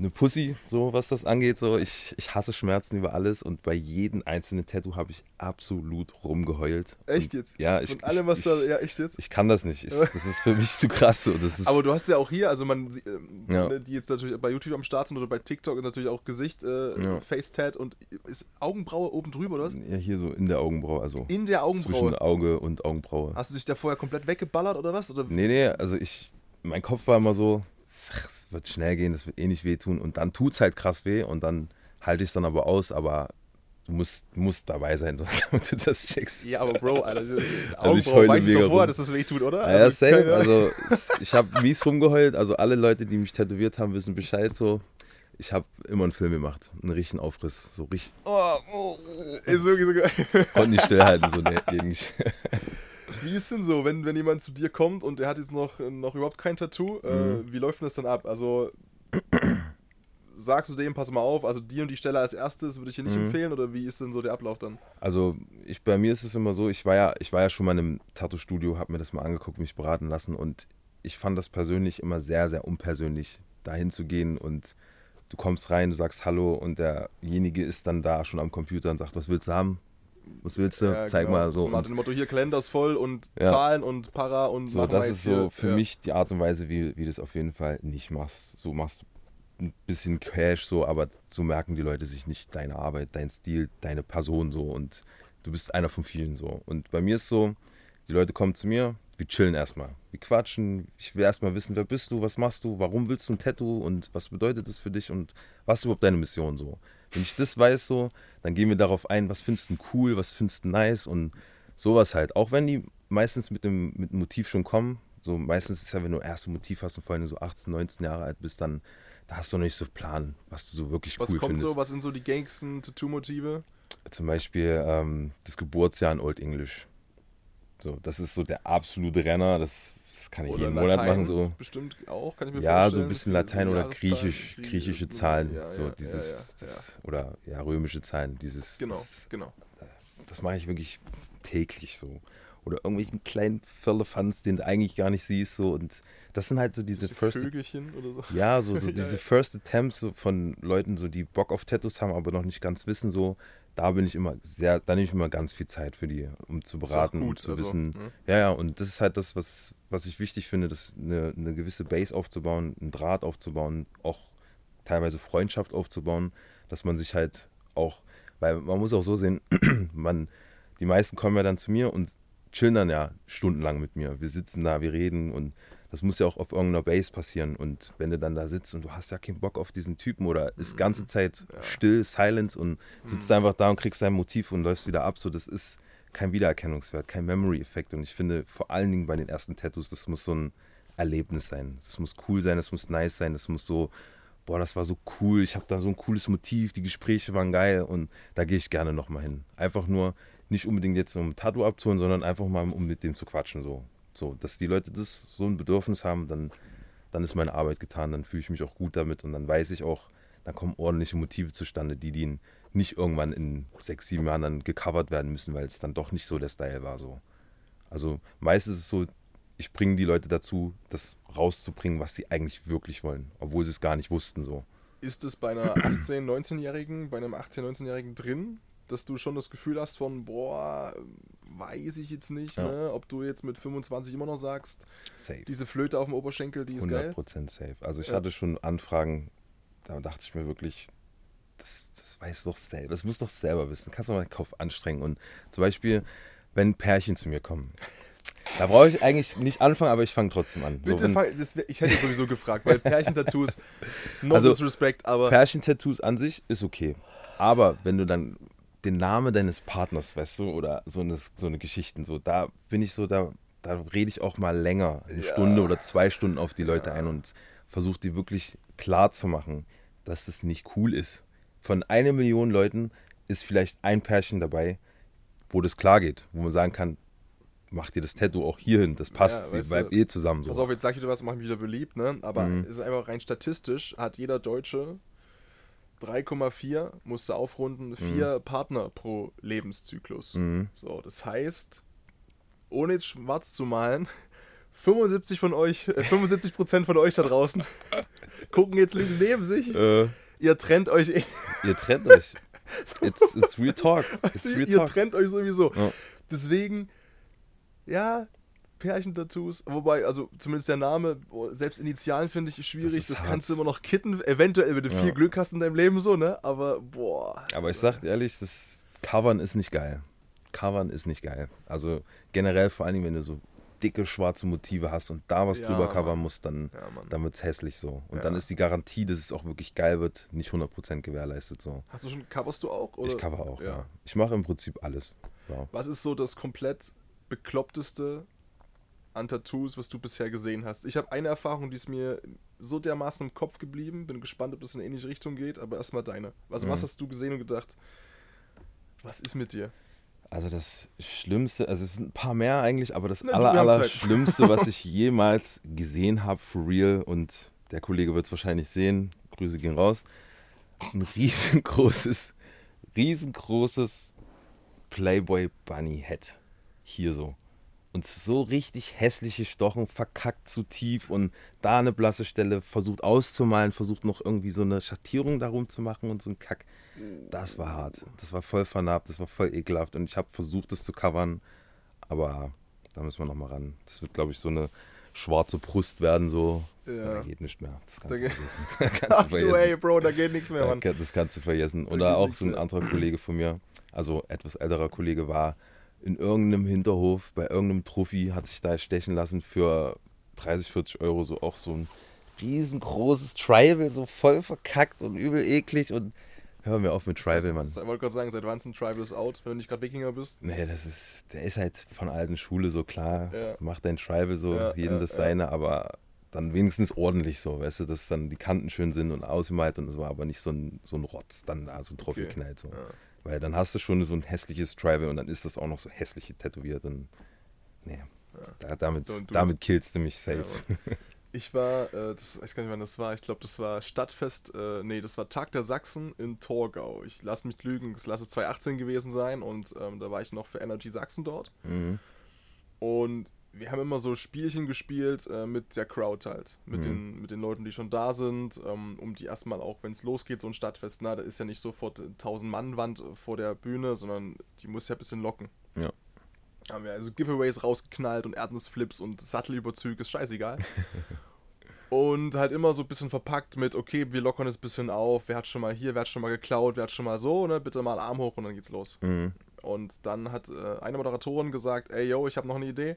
eine Pussy, so was das angeht. So. Ich, ich hasse Schmerzen über alles und bei jedem einzelnen Tattoo habe ich absolut rumgeheult. Echt und, jetzt? Ja, ich, Von allem, was ich, da, ja, echt jetzt? ich kann das nicht. Ich, das ist für mich zu krass. So. Das ist, Aber du hast ja auch hier, also man, ähm, Ja. die jetzt natürlich bei YouTube am Start sind oder bei TikTok natürlich auch Gesicht, äh, Ja. Face-Tat und ist Augenbraue oben drüber, oder was? ja, hier so in der Augenbraue, also In der zwischen Augenbraue. Auge und Augenbraue. Hast du dich da vorher komplett weggeballert oder was? Oder? Nee, nee, also ich, mein Kopf war immer so, es wird schnell gehen, das wird eh nicht wehtun. Und dann tut es halt krass weh und dann halte ich es dann aber aus, aber du musst, musst dabei sein, damit du das checkst. Ja, aber Bro, Alter, die ich heule mega doch rum. dass das weh tut, oder? Ja, ja, Also, safe. Also ich habe mies rumgeheult. Also alle Leute, die mich tätowiert haben, wissen Bescheid. So, ich habe immer einen Film gemacht, einen richtigen Aufriss, so richtig, Oh, oh, ist wirklich so geil. konnte nicht stillhalten, so nee, geht nicht. Wie ist denn so, wenn, wenn jemand zu dir kommt und der hat jetzt noch, noch überhaupt kein Tattoo, Mhm. äh, wie läuft denn das dann ab? Also sagst du dem, pass mal auf, also die und die Stelle als erstes würde ich dir nicht Mhm. empfehlen oder wie ist denn so der Ablauf dann? Also ich, bei mir ist es immer so, ich war ja, ich war ja schon mal in einem Tattoo-Studio, habe mir das mal angeguckt, mich beraten lassen und ich fand das persönlich immer sehr, sehr unpersönlich, dahin zu gehen und du kommst rein, du sagst Hallo und derjenige ist dann da schon am Computer und sagt, was willst du haben? Was willst du? Ja, Zeig genau. mal so. nach Und dem Motto, hier Kalender ist voll und Ja. Zahlen und Para und so, das ist so hier- für ja. mich die Art und Weise, wie, wie du es auf jeden Fall nicht machst. So machst du ein bisschen Cash so, aber so merken die Leute sich nicht deine Arbeit, dein Stil, deine Person so und du bist einer von vielen so. Und bei mir ist so, die Leute kommen zu mir, wir chillen erstmal. Wir quatschen. Ich will erstmal wissen, wer bist du, was machst du, warum willst du ein Tattoo und was bedeutet das für dich und was ist überhaupt deine Mission so. Wenn ich das weiß so, dann gehen wir darauf ein, was findest du cool, was findest du nice und sowas halt. Auch wenn die meistens mit dem, mit dem Motiv schon kommen, so meistens ist ja, wenn du erste Motiv hast und vor allem so 18, 19 Jahre alt bist, dann da hast du noch nicht so Plan, was du so wirklich Was cool kommt findest. so, was sind so die gängigsten Tattoo-Motive? Zum Beispiel ähm, das Geburtsjahr in Old English. So, das ist so der absolute Renner. Das, das kann ich jeden Monat machen. So. Bestimmt auch, kann ich mir Ja, vorstellen. so ein bisschen Latein oder griechisch, Griechisch- griechische Zahlen. Ja, so ja, dieses, ja, ja, das, oder ja, römische Zahlen. Dieses, Genau, das, genau. das mache ich wirklich täglich so. Oder irgendwelchen kleinen Firlefanz, den du eigentlich gar nicht siehst. So. Und das sind halt so diese Die First Vögelchen oder so. ja, so, so Ja, diese ja. First Attempts so von Leuten, so die Bock auf Tattoos haben, aber noch nicht ganz wissen, so, da bin ich immer sehr, da nehme ich immer ganz viel Zeit für die, um zu beraten, um gut, zu also, wissen. ne? Ja, ja, und das ist halt das, was, was ich wichtig finde, das eine, eine gewisse Base aufzubauen, einen Draht aufzubauen, auch teilweise Freundschaft aufzubauen, dass man sich halt auch, weil man muss auch so sehen, man, die meisten kommen ja dann zu mir und chillen dann ja stundenlang mit mir. Wir sitzen da, wir reden und das muss ja auch auf irgendeiner Base passieren. Und wenn du dann da sitzt und du hast ja keinen Bock auf diesen Typen oder ist ganze Zeit still, silence und sitzt einfach da und kriegst dein Motiv und läufst wieder ab, so das ist kein Wiedererkennungswert, kein Memory-Effekt. Und ich finde vor allen Dingen bei den ersten Tattoos, das muss so ein Erlebnis sein. Das muss cool sein, das muss nice sein, das muss so, boah, das war so cool, ich habe da so ein cooles Motiv, die Gespräche waren geil und da gehe ich gerne nochmal hin. Einfach nur, nicht unbedingt jetzt um ein Tattoo abzuholen, sondern einfach mal, um mit dem zu quatschen. So, so dass die Leute das so ein Bedürfnis haben, dann, dann ist meine Arbeit getan, dann fühle ich mich auch gut damit und dann weiß ich auch, dann kommen ordentliche Motive zustande, die, die nicht irgendwann in sechs, sieben Jahren dann gecovert werden müssen, weil es dann doch nicht so der Style war. So. Also meistens ist es so, ich bringe die Leute dazu, das rauszubringen, was sie eigentlich wirklich wollen, obwohl sie es gar nicht wussten. So. Ist es bei einer 18-, 19-Jährigen, bei einem 18-, 19-Jährigen drin, dass du schon das Gefühl hast von, boah, weiß ich jetzt nicht, Ja. ne? ob du jetzt mit 25 immer noch sagst, Safe. diese Flöte auf dem Oberschenkel, die ist geil. 100% safe. Also ich Ja. hatte schon Anfragen, da dachte ich mir wirklich, das, das weißt du doch selber, das musst du doch selber wissen. Kannst du mal den Kopf anstrengen. Und zum Beispiel, wenn Pärchen zu mir kommen, da brauche ich eigentlich nicht anfangen, aber ich fange trotzdem an. So, Bitte, wenn fang- das ich hätte sowieso gefragt, weil Pärchentattoos, no Also, disrespect, aber Pärchentattoos an sich ist okay. Aber wenn du dann den Namen deines Partners, weißt du, oder so eine, so eine Geschichten, so, da bin ich so, da, da rede ich auch mal länger, eine Stunde oder zwei Stunden auf die Leute ein und versuche die wirklich klar zu machen, dass das nicht cool ist. Von einer Million Leuten ist vielleicht ein Pärchen dabei, wo das klar geht, wo man sagen kann, mach dir das Tattoo auch hierhin, das passt, Ja, ihr bleibt eh zusammen. So. Pass auf, jetzt sag ich dir was, mach mich wieder beliebt, ne? Aber Mhm. es ist einfach rein statistisch, hat jeder Deutsche 3,4, musste aufrunden, vier Partner pro Lebenszyklus. Mhm. So, das heißt, ohne jetzt schwarz zu malen, 75 von euch, äh, 75 Prozent von euch da draußen gucken jetzt links neben sich. Äh, Ihr trennt euch eh. ihr trennt euch. It's, it's real talk. It's real ihr talk. trennt euch sowieso. Ja. Deswegen, ja, Pärchentattoos, wobei, also zumindest der Name, selbst Initialen finde ich schwierig, Das das, kannst du immer noch kitten, eventuell, wenn du Ja. viel Glück hast in deinem Leben so, ne? Aber, boah. Aber ich sag dir ehrlich, das Covern ist nicht geil. Covern ist nicht geil. Also generell vor allen Dingen, wenn du so dicke schwarze Motive hast und da was Ja, drüber covern musst, dann, Ja, dann wird es hässlich so. Und Ja. dann ist die Garantie, dass es auch wirklich geil wird, nicht 100% gewährleistet so. Hast du schon, coverst du auch? Oder? Ich cover auch, ja. Ich mache im Prinzip alles. Was ist so das komplett bekloppteste an Tattoos, was du bisher gesehen hast? Ich habe eine Erfahrung, die ist mir so dermaßen im Kopf geblieben. Bin gespannt, ob das in eine ähnliche Richtung geht, aber erstmal deine. Also, Mhm. was hast du gesehen und gedacht? Was ist mit dir? Also das Schlimmste, also es sind ein paar mehr eigentlich, aber das Na, aller, haben aller. Schlimmste, was ich jemals gesehen habe, for real, und der Kollege wird es wahrscheinlich sehen, Grüße gehen raus, ein riesengroßes, riesengroßes Playboy Bunny Head. Hier so. Und so richtig hässliche Stochen, verkackt zu tief und da eine blasse Stelle, versucht auszumalen, versucht noch irgendwie so eine Schattierung darum zu machen und so ein Kack. Das war hart. Das war voll vernarbt, das war voll ekelhaft und ich habe versucht, das zu covern, aber da müssen wir nochmal ran. Das wird, glaube ich, so eine schwarze Brust werden so. Ja. Da geht nicht mehr. Das Da kannst du geht- vergessen. kannst du du, vergessen. ey, Bro, da geht nichts mehr, Mann. Das kannst du vergessen. Da Oder auch so ein anderer Kollege von mir, also etwas älterer Kollege, war in irgendeinem Hinterhof bei irgendeinem Trophy, hat sich da stechen lassen für 30, 40 Euro, so auch so ein riesengroßes Tribal, so voll verkackt und übel eklig und hör mir auf mit Tribal, Mann. Ich wollte gerade sagen, seit wann ist ein Tribal ist out, wenn du nicht gerade Wikinger bist? Nee, das ist, der ist halt von alten Schule so klar, Ja. macht dein Tribal so, Ja, jeden ja, das seine, aber dann wenigstens ordentlich so, weißt du, dass dann die Kanten schön sind und ausgemalt und so, aber nicht so ein, so ein Rotz dann da, so ein Trophy Okay. knallt so. Ja. Weil dann hast du schon so ein hässliches Tribal und dann ist das auch noch so hässlich tätowiert und nee, da, damit, du- damit killst du mich safe. Ja, ich war, äh, das ich weiß gar nicht, wann das war. Ich glaube, das war Stadtfest, äh, nee, das war Tag der Sachsen in Torgau. Ich lasse mich lügen, es lasse 2018 gewesen sein und ähm, da war ich noch für Energy Sachsen dort. Mhm. Und wir haben immer so Spielchen gespielt äh, mit der Crowd halt. Mit, Mhm. den, mit den Leuten, die schon da sind, ähm, um die erstmal auch, wenn es losgeht, so ein Stadtfest, na, da ist ja nicht sofort 1000-Mann-Wand vor der Bühne, sondern die muss ja ein bisschen locken. Ja. Haben wir also Giveaways rausgeknallt und Erdnussflips und Sattelüberzüge, ist scheißegal. und halt immer so ein bisschen verpackt mit, okay, wir lockern es ein bisschen auf, wer hat schon mal hier, wer hat schon mal geklaut, wer hat schon mal so, ne, bitte mal Arm hoch und dann geht's los. Mhm. Und dann hat äh, eine Moderatorin gesagt, ey yo, ich habe noch eine Idee.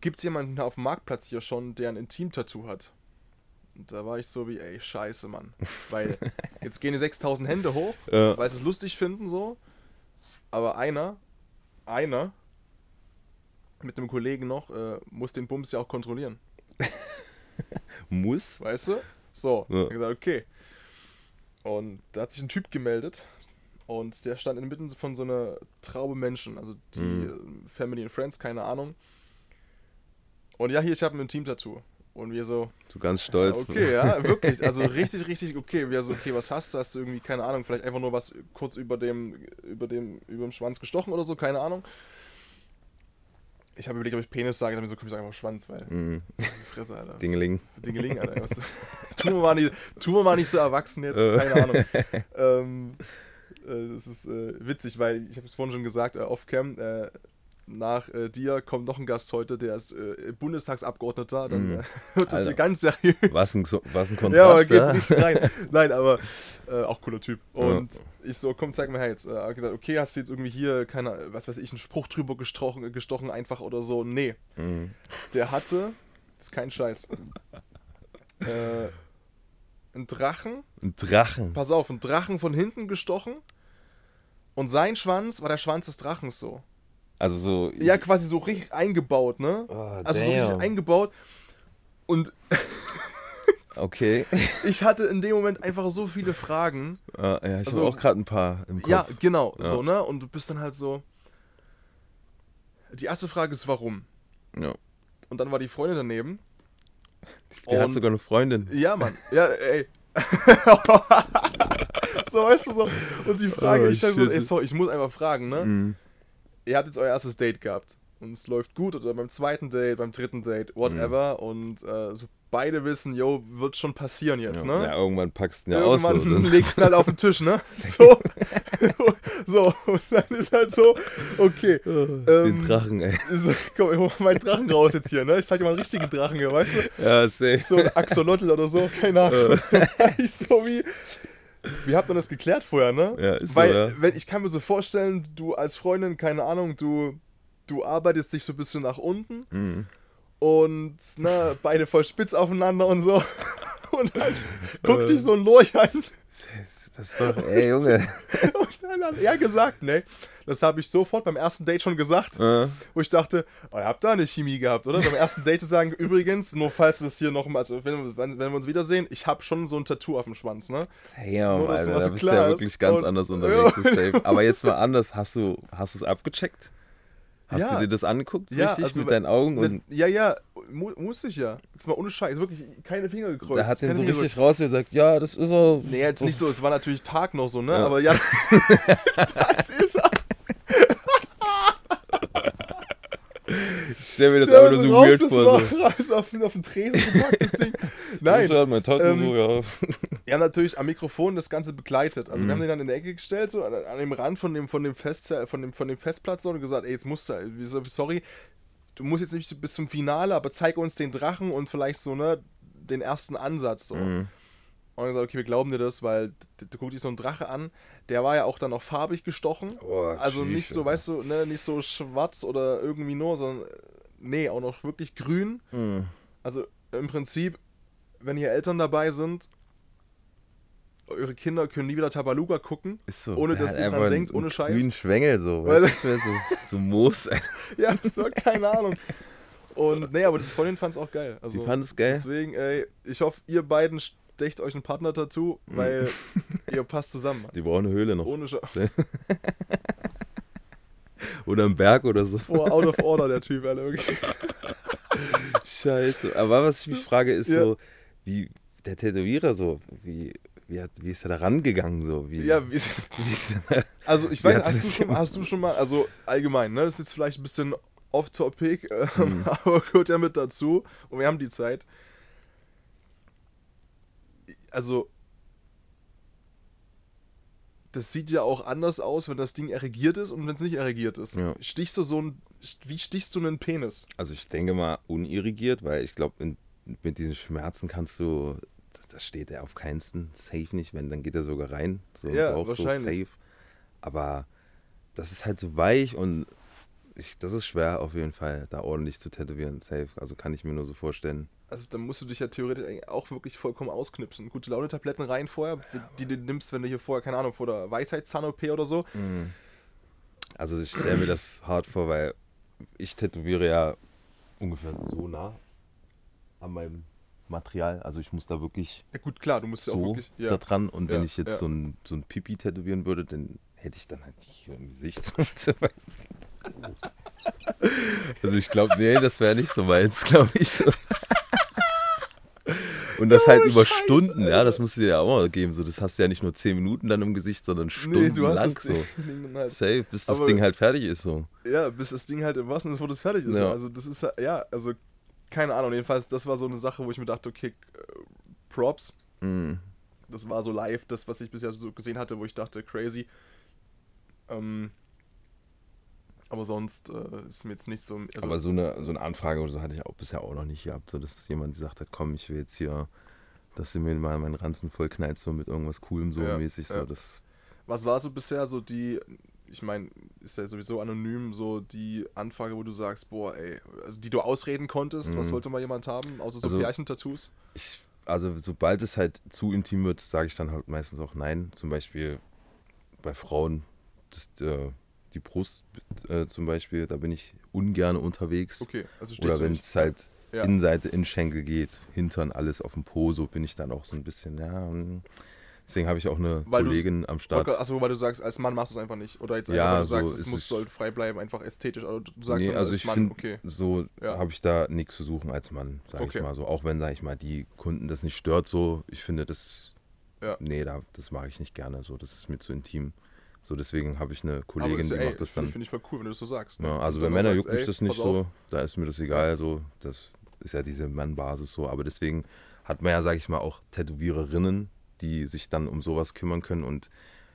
Gibt's jemanden auf dem Marktplatz hier schon, der ein Intim-Tattoo hat? Und da war ich so wie, ey, scheiße, Mann. Weil jetzt gehen die 6000 Hände hoch, Ja. weil sie es lustig finden so. Aber einer, einer, mit einem Kollegen noch, äh, muss den Bums ja auch kontrollieren. Muss? Weißt du? So, Ja. ja. gesagt, okay. Und da hat sich ein Typ gemeldet und der stand inmitten von so einer Traube Menschen, also die Mhm. äh, Family and Friends, keine Ahnung. Und ja, hier, ich habe ein Team-Tattoo. Und wir so, Du ganz stolz. okay, ja, wirklich, also richtig, richtig okay. Wir so, okay, was hast du? Hast du irgendwie, keine Ahnung, vielleicht einfach nur was kurz über dem, über dem, über dem Schwanz gestochen oder so, keine Ahnung. Ich habe überlegt, ob ich Penis sage, dann so, komm, ich sage einfach Schwanz, weil, die Fresse, Alter. was- Dingeling. Dingeling, Alter. Was, tu, mir mal nicht, tu mir mal nicht so erwachsen jetzt, Äh. keine Ahnung. ähm, äh, das ist äh, witzig, weil ich habe es vorhin schon gesagt, äh, off-cam, äh, nach äh, dir kommt noch ein Gast heute, der ist äh, Bundestagsabgeordneter, dann äh, wird das Alter. hier ganz seriös. Was ein, was ein Ja, aber Kontrast. geht's ja? nicht rein. Nein, aber äh, auch cooler Typ. Und ich so, komm, zeig mal her jetzt. Äh, okay, hast du jetzt irgendwie hier, keine, was weiß ich, einen Spruch drüber gestochen, gestochen einfach oder so? Nee. Mhm. Der hatte, das ist kein Scheiß, äh, einen Drachen, Ein Drachen. pass auf, einen Drachen von hinten gestochen und sein Schwanz war der Schwanz des Drachens so. Also so. Ja, quasi so richtig eingebaut, ne? Oh, also so richtig damn. eingebaut. Und Okay. ich hatte in dem Moment einfach so viele Fragen. Ah, ja, ich Also- habe auch gerade ein paar im Kopf. Ja, genau, Ja. so, ne? Und du bist dann halt so. Die erste Frage ist, warum? Ja. Und dann war die Freundin daneben. Der hat sogar eine Freundin. Ja, Mann. Ja, ey. so, weißt du so. Und die Frage, Oh, ich halt so, ey, sorry, ich muss einfach fragen, ne? Mhm. Ihr habt jetzt euer erstes Date gehabt. Und es läuft gut oder beim zweiten Date, beim dritten Date, whatever. Und äh, so beide wissen, yo, wird schon passieren jetzt, Ja. ne? ja, irgendwann packst du ihn ja aus. Irgendwann legst du ihn halt auf den Tisch, ne? So. so, und dann ist halt so, okay. Den ähm, Drachen, ey. So, komm, ich hol mal meinen Drachen raus jetzt hier, ne? Ich zeig dir mal einen richtigen Drachen hier, weißt du? Ja, safe. So ein Axolotl oder so, keine Ahnung. ich so wie. Wie habt ihr das geklärt vorher, ne? Ja, ist so, Weil, ja. wenn, ich kann mir so vorstellen, du als Freundin, keine Ahnung, du, du arbeitest dich so ein bisschen nach unten Mhm. und ne, beide voll spitz aufeinander und so. Und dann guckt Äh. dich so ein Lorch an Das ist doch, ey, Junge. und dann hat er gesagt, ne, das habe ich sofort beim ersten Date schon gesagt, Äh, wo ich dachte, oh, ihr habt da eine Chemie gehabt, oder? Beim ersten Date zu sagen, übrigens, nur falls das hier noch mal, also wenn, wenn, wir uns wiedersehen, ich habe schon so ein Tattoo auf dem Schwanz, ne? Damn, Nur, Alter, da bist du ja wirklich ganz Und- anders unterwegs. Ja. Aber jetzt mal anders, hast du hast du es abgecheckt? Hast Ja. du dir das angeguckt, Ja, richtig, also mit deinen Augen? Mit, Und ja, ja, mu musste ich ja. Jetzt mal ohne Scheiß, wirklich keine Finger gekreuzt. da hat den so Finger richtig raus und gesagt, ja, das ist er. Nee, jetzt nicht so, es war natürlich Tag noch so, ne? Ja. Aber ja, das ist er. Ich stell mir das Der einfach nur so weird das vor. So. raus auf, auf den Tresen gepackt, das Ding. Nein, Tattoo ähm, so, ja. wir haben natürlich am Mikrofon das Ganze begleitet. Also wir Mhm. haben den dann in die Ecke gestellt, so an, an dem Rand von dem, von dem, Fest, von dem, von dem Festplatz so, und gesagt, ey, jetzt musst du, wieso- sorry, du musst jetzt nicht bis zum Finale, aber zeig uns den Drachen und vielleicht so, ne, den ersten Ansatz. So. Mhm. Und ich gesagt, okay, wir glauben dir das, weil du guckst dich so einen Drache an, der war ja auch dann noch farbig gestochen. Oh, also nicht so, weißt du, ne, nicht so schwarz oder irgendwie nur, sondern äh, nee, auch noch wirklich grün. Mhm. Also im Prinzip, wenn hier Eltern dabei sind, eure Kinder können nie wieder Tabaluga gucken, Ist so. ohne dass ihr dran denkt, ohne Scheiß. grünen Schwengel so. Weißt du, so, so Moos. Ja, das war keine Ahnung. Und nee, aber die Freundin fand es auch geil. Also, Die fand es geil? Deswegen, ey, ich hoffe, ihr beiden stecht euch ein Partner-Tattoo, Mhm. weil ihr passt zusammen. Die brauchen eine Höhle noch. Ohne Sch Oder einen Berg oder so. Boah, out of order, der Typ, Alter. Wirklich. Scheiße. Aber was ich mich frage, ist Ja. so, wie der Tätowierer so, wie, wie, hat, wie ist er da rangegangen so? Wie, Ja, wie, wie ist der, also ich weiß, hast er du, schon, hast du schon mal, also allgemein, ne, das ist jetzt vielleicht ein bisschen off-topic, ähm, Mhm. aber gehört ja mit dazu und wir haben die Zeit. Also, das sieht ja auch anders aus, wenn das Ding erregiert ist und wenn es nicht erregiert ist. Ja. Stichst du so ein, wie stichst du einen Penis? Also ich denke mal unirrigiert, weil ich glaube, mit diesen Schmerzen kannst du, das, das steht er auf keinsten, safe nicht, wenn, dann geht er sogar rein, so Ja, Bauch, so safe. Aber das ist halt so weich und ich, das ist schwer auf jeden Fall, da ordentlich zu tätowieren, safe. Also kann ich mir nur so vorstellen. Also dann musst du dich ja theoretisch auch wirklich vollkommen ausknipsen. Gute Laune-Tabletten rein vorher, die du nimmst, wenn du hier vorher, keine Ahnung, vor der Weisheitszahn-OP oder so. Also ich stelle mir das hart vor, weil ich tätowiere ja ungefähr so nah an meinem Material. Also ich muss da wirklich Ja gut, klar, du musst ja auch so wirklich... da Ja. dran. Und wenn Ja, ich jetzt ja. so ein, so ein Pipi tätowieren würde, dann hätte ich dann halt hier im Gesicht so so. Also ich glaube, nee, das wäre nicht so meins, glaube ich. So. Und das halt über Scheiße, Stunden, ja, Alter. das musst du dir ja auch mal geben. So, das hast du ja nicht nur 10 Minuten dann im Gesicht, sondern Nee, stundenlang das so. Halt, Safe, bis das Aber- Ding halt fertig ist. So. Ja, bis das Ding halt im wahrsten Sinne des Wortes fertig ist. Ja. Also das ist ja- ja, also keine Ahnung. Jedenfalls, das war so eine Sache, wo ich mir dachte, okay, äh, Props. Mhm. Das war so live, das, was ich bisher so gesehen hatte, wo ich dachte, crazy. Ähm, aber sonst äh, ist mir jetzt nicht so... Also, Aber so eine, so eine Anfrage oder so hatte ich auch bisher auch noch nicht gehabt, so dass jemand gesagt hat, komm, ich will jetzt hier, dass du mir mal meinen Ranzen voll knallst, so mit irgendwas Coolem, so Ja, mäßig, so ja. das. Was war so bisher so die, ich meine, ist ja sowieso anonym, so die Anfrage, wo du sagst, boah, ey, also die du ausreden konntest, was Mhm. wollte mal jemand haben, außer so Also- Pärchen-Tattoos? Ich, also sobald es halt zu intim wird, sage ich dann halt meistens auch nein. Zum Beispiel bei Frauen, das, äh, die Brust äh, zum Beispiel, da bin ich ungern unterwegs. Okay, also Oder wenn es halt Ja. Innenseite in Schenkel geht, Hintern alles auf dem Po, so bin ich dann auch so ein bisschen, ja. hm. Deswegen habe ich auch eine Weil Kollegin am Start. Achso, weil du sagst, als Mann machst du es einfach nicht. Oder jetzt einfach, Ja, du so sagst, es muss soll frei bleiben, einfach ästhetisch. Also du sagst nee, also als ich Mann, finde, okay. so Ja. habe ich da nichts zu suchen als Mann, sage Okay. ich mal so. Auch wenn, sage ich mal, die Kunden das nicht stört, so, ich finde das, Ja. nee, da, das mag ich nicht gerne, so, das ist mir zu intim. So, deswegen habe ich eine Kollegin, ist, die ey, macht das Finde dann. ich, find ich voll cool, wenn du das so sagst. ne? Ja, also bei Männern juckt mich das nicht so, auf. da ist mir das egal, so, das ist ja diese Mannbasis so, aber deswegen hat man ja, sage ich mal, auch Tätowiererinnen, die sich dann um sowas kümmern können und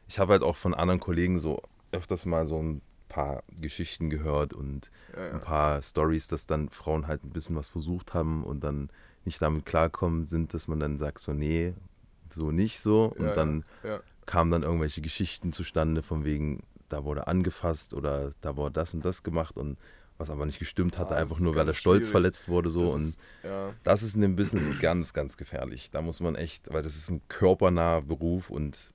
ich habe halt auch von anderen Kollegen so öfters mal so ein paar Geschichten gehört und Ja, ja. ein paar Stories, dass dann Frauen halt ein bisschen was versucht haben und dann nicht damit klarkommen sind, dass man dann sagt so, nee, so nicht so und dann. Kamen dann irgendwelche Geschichten zustande von wegen, da wurde angefasst oder da wurde das und das gemacht und was aber nicht gestimmt hatte, Ah, das einfach nur weil der Stolz schwierig. verletzt wurde so Das und ist, ja. das ist in dem Business ganz, ganz gefährlich. Da muss man echt, weil das ist ein körpernaher Beruf und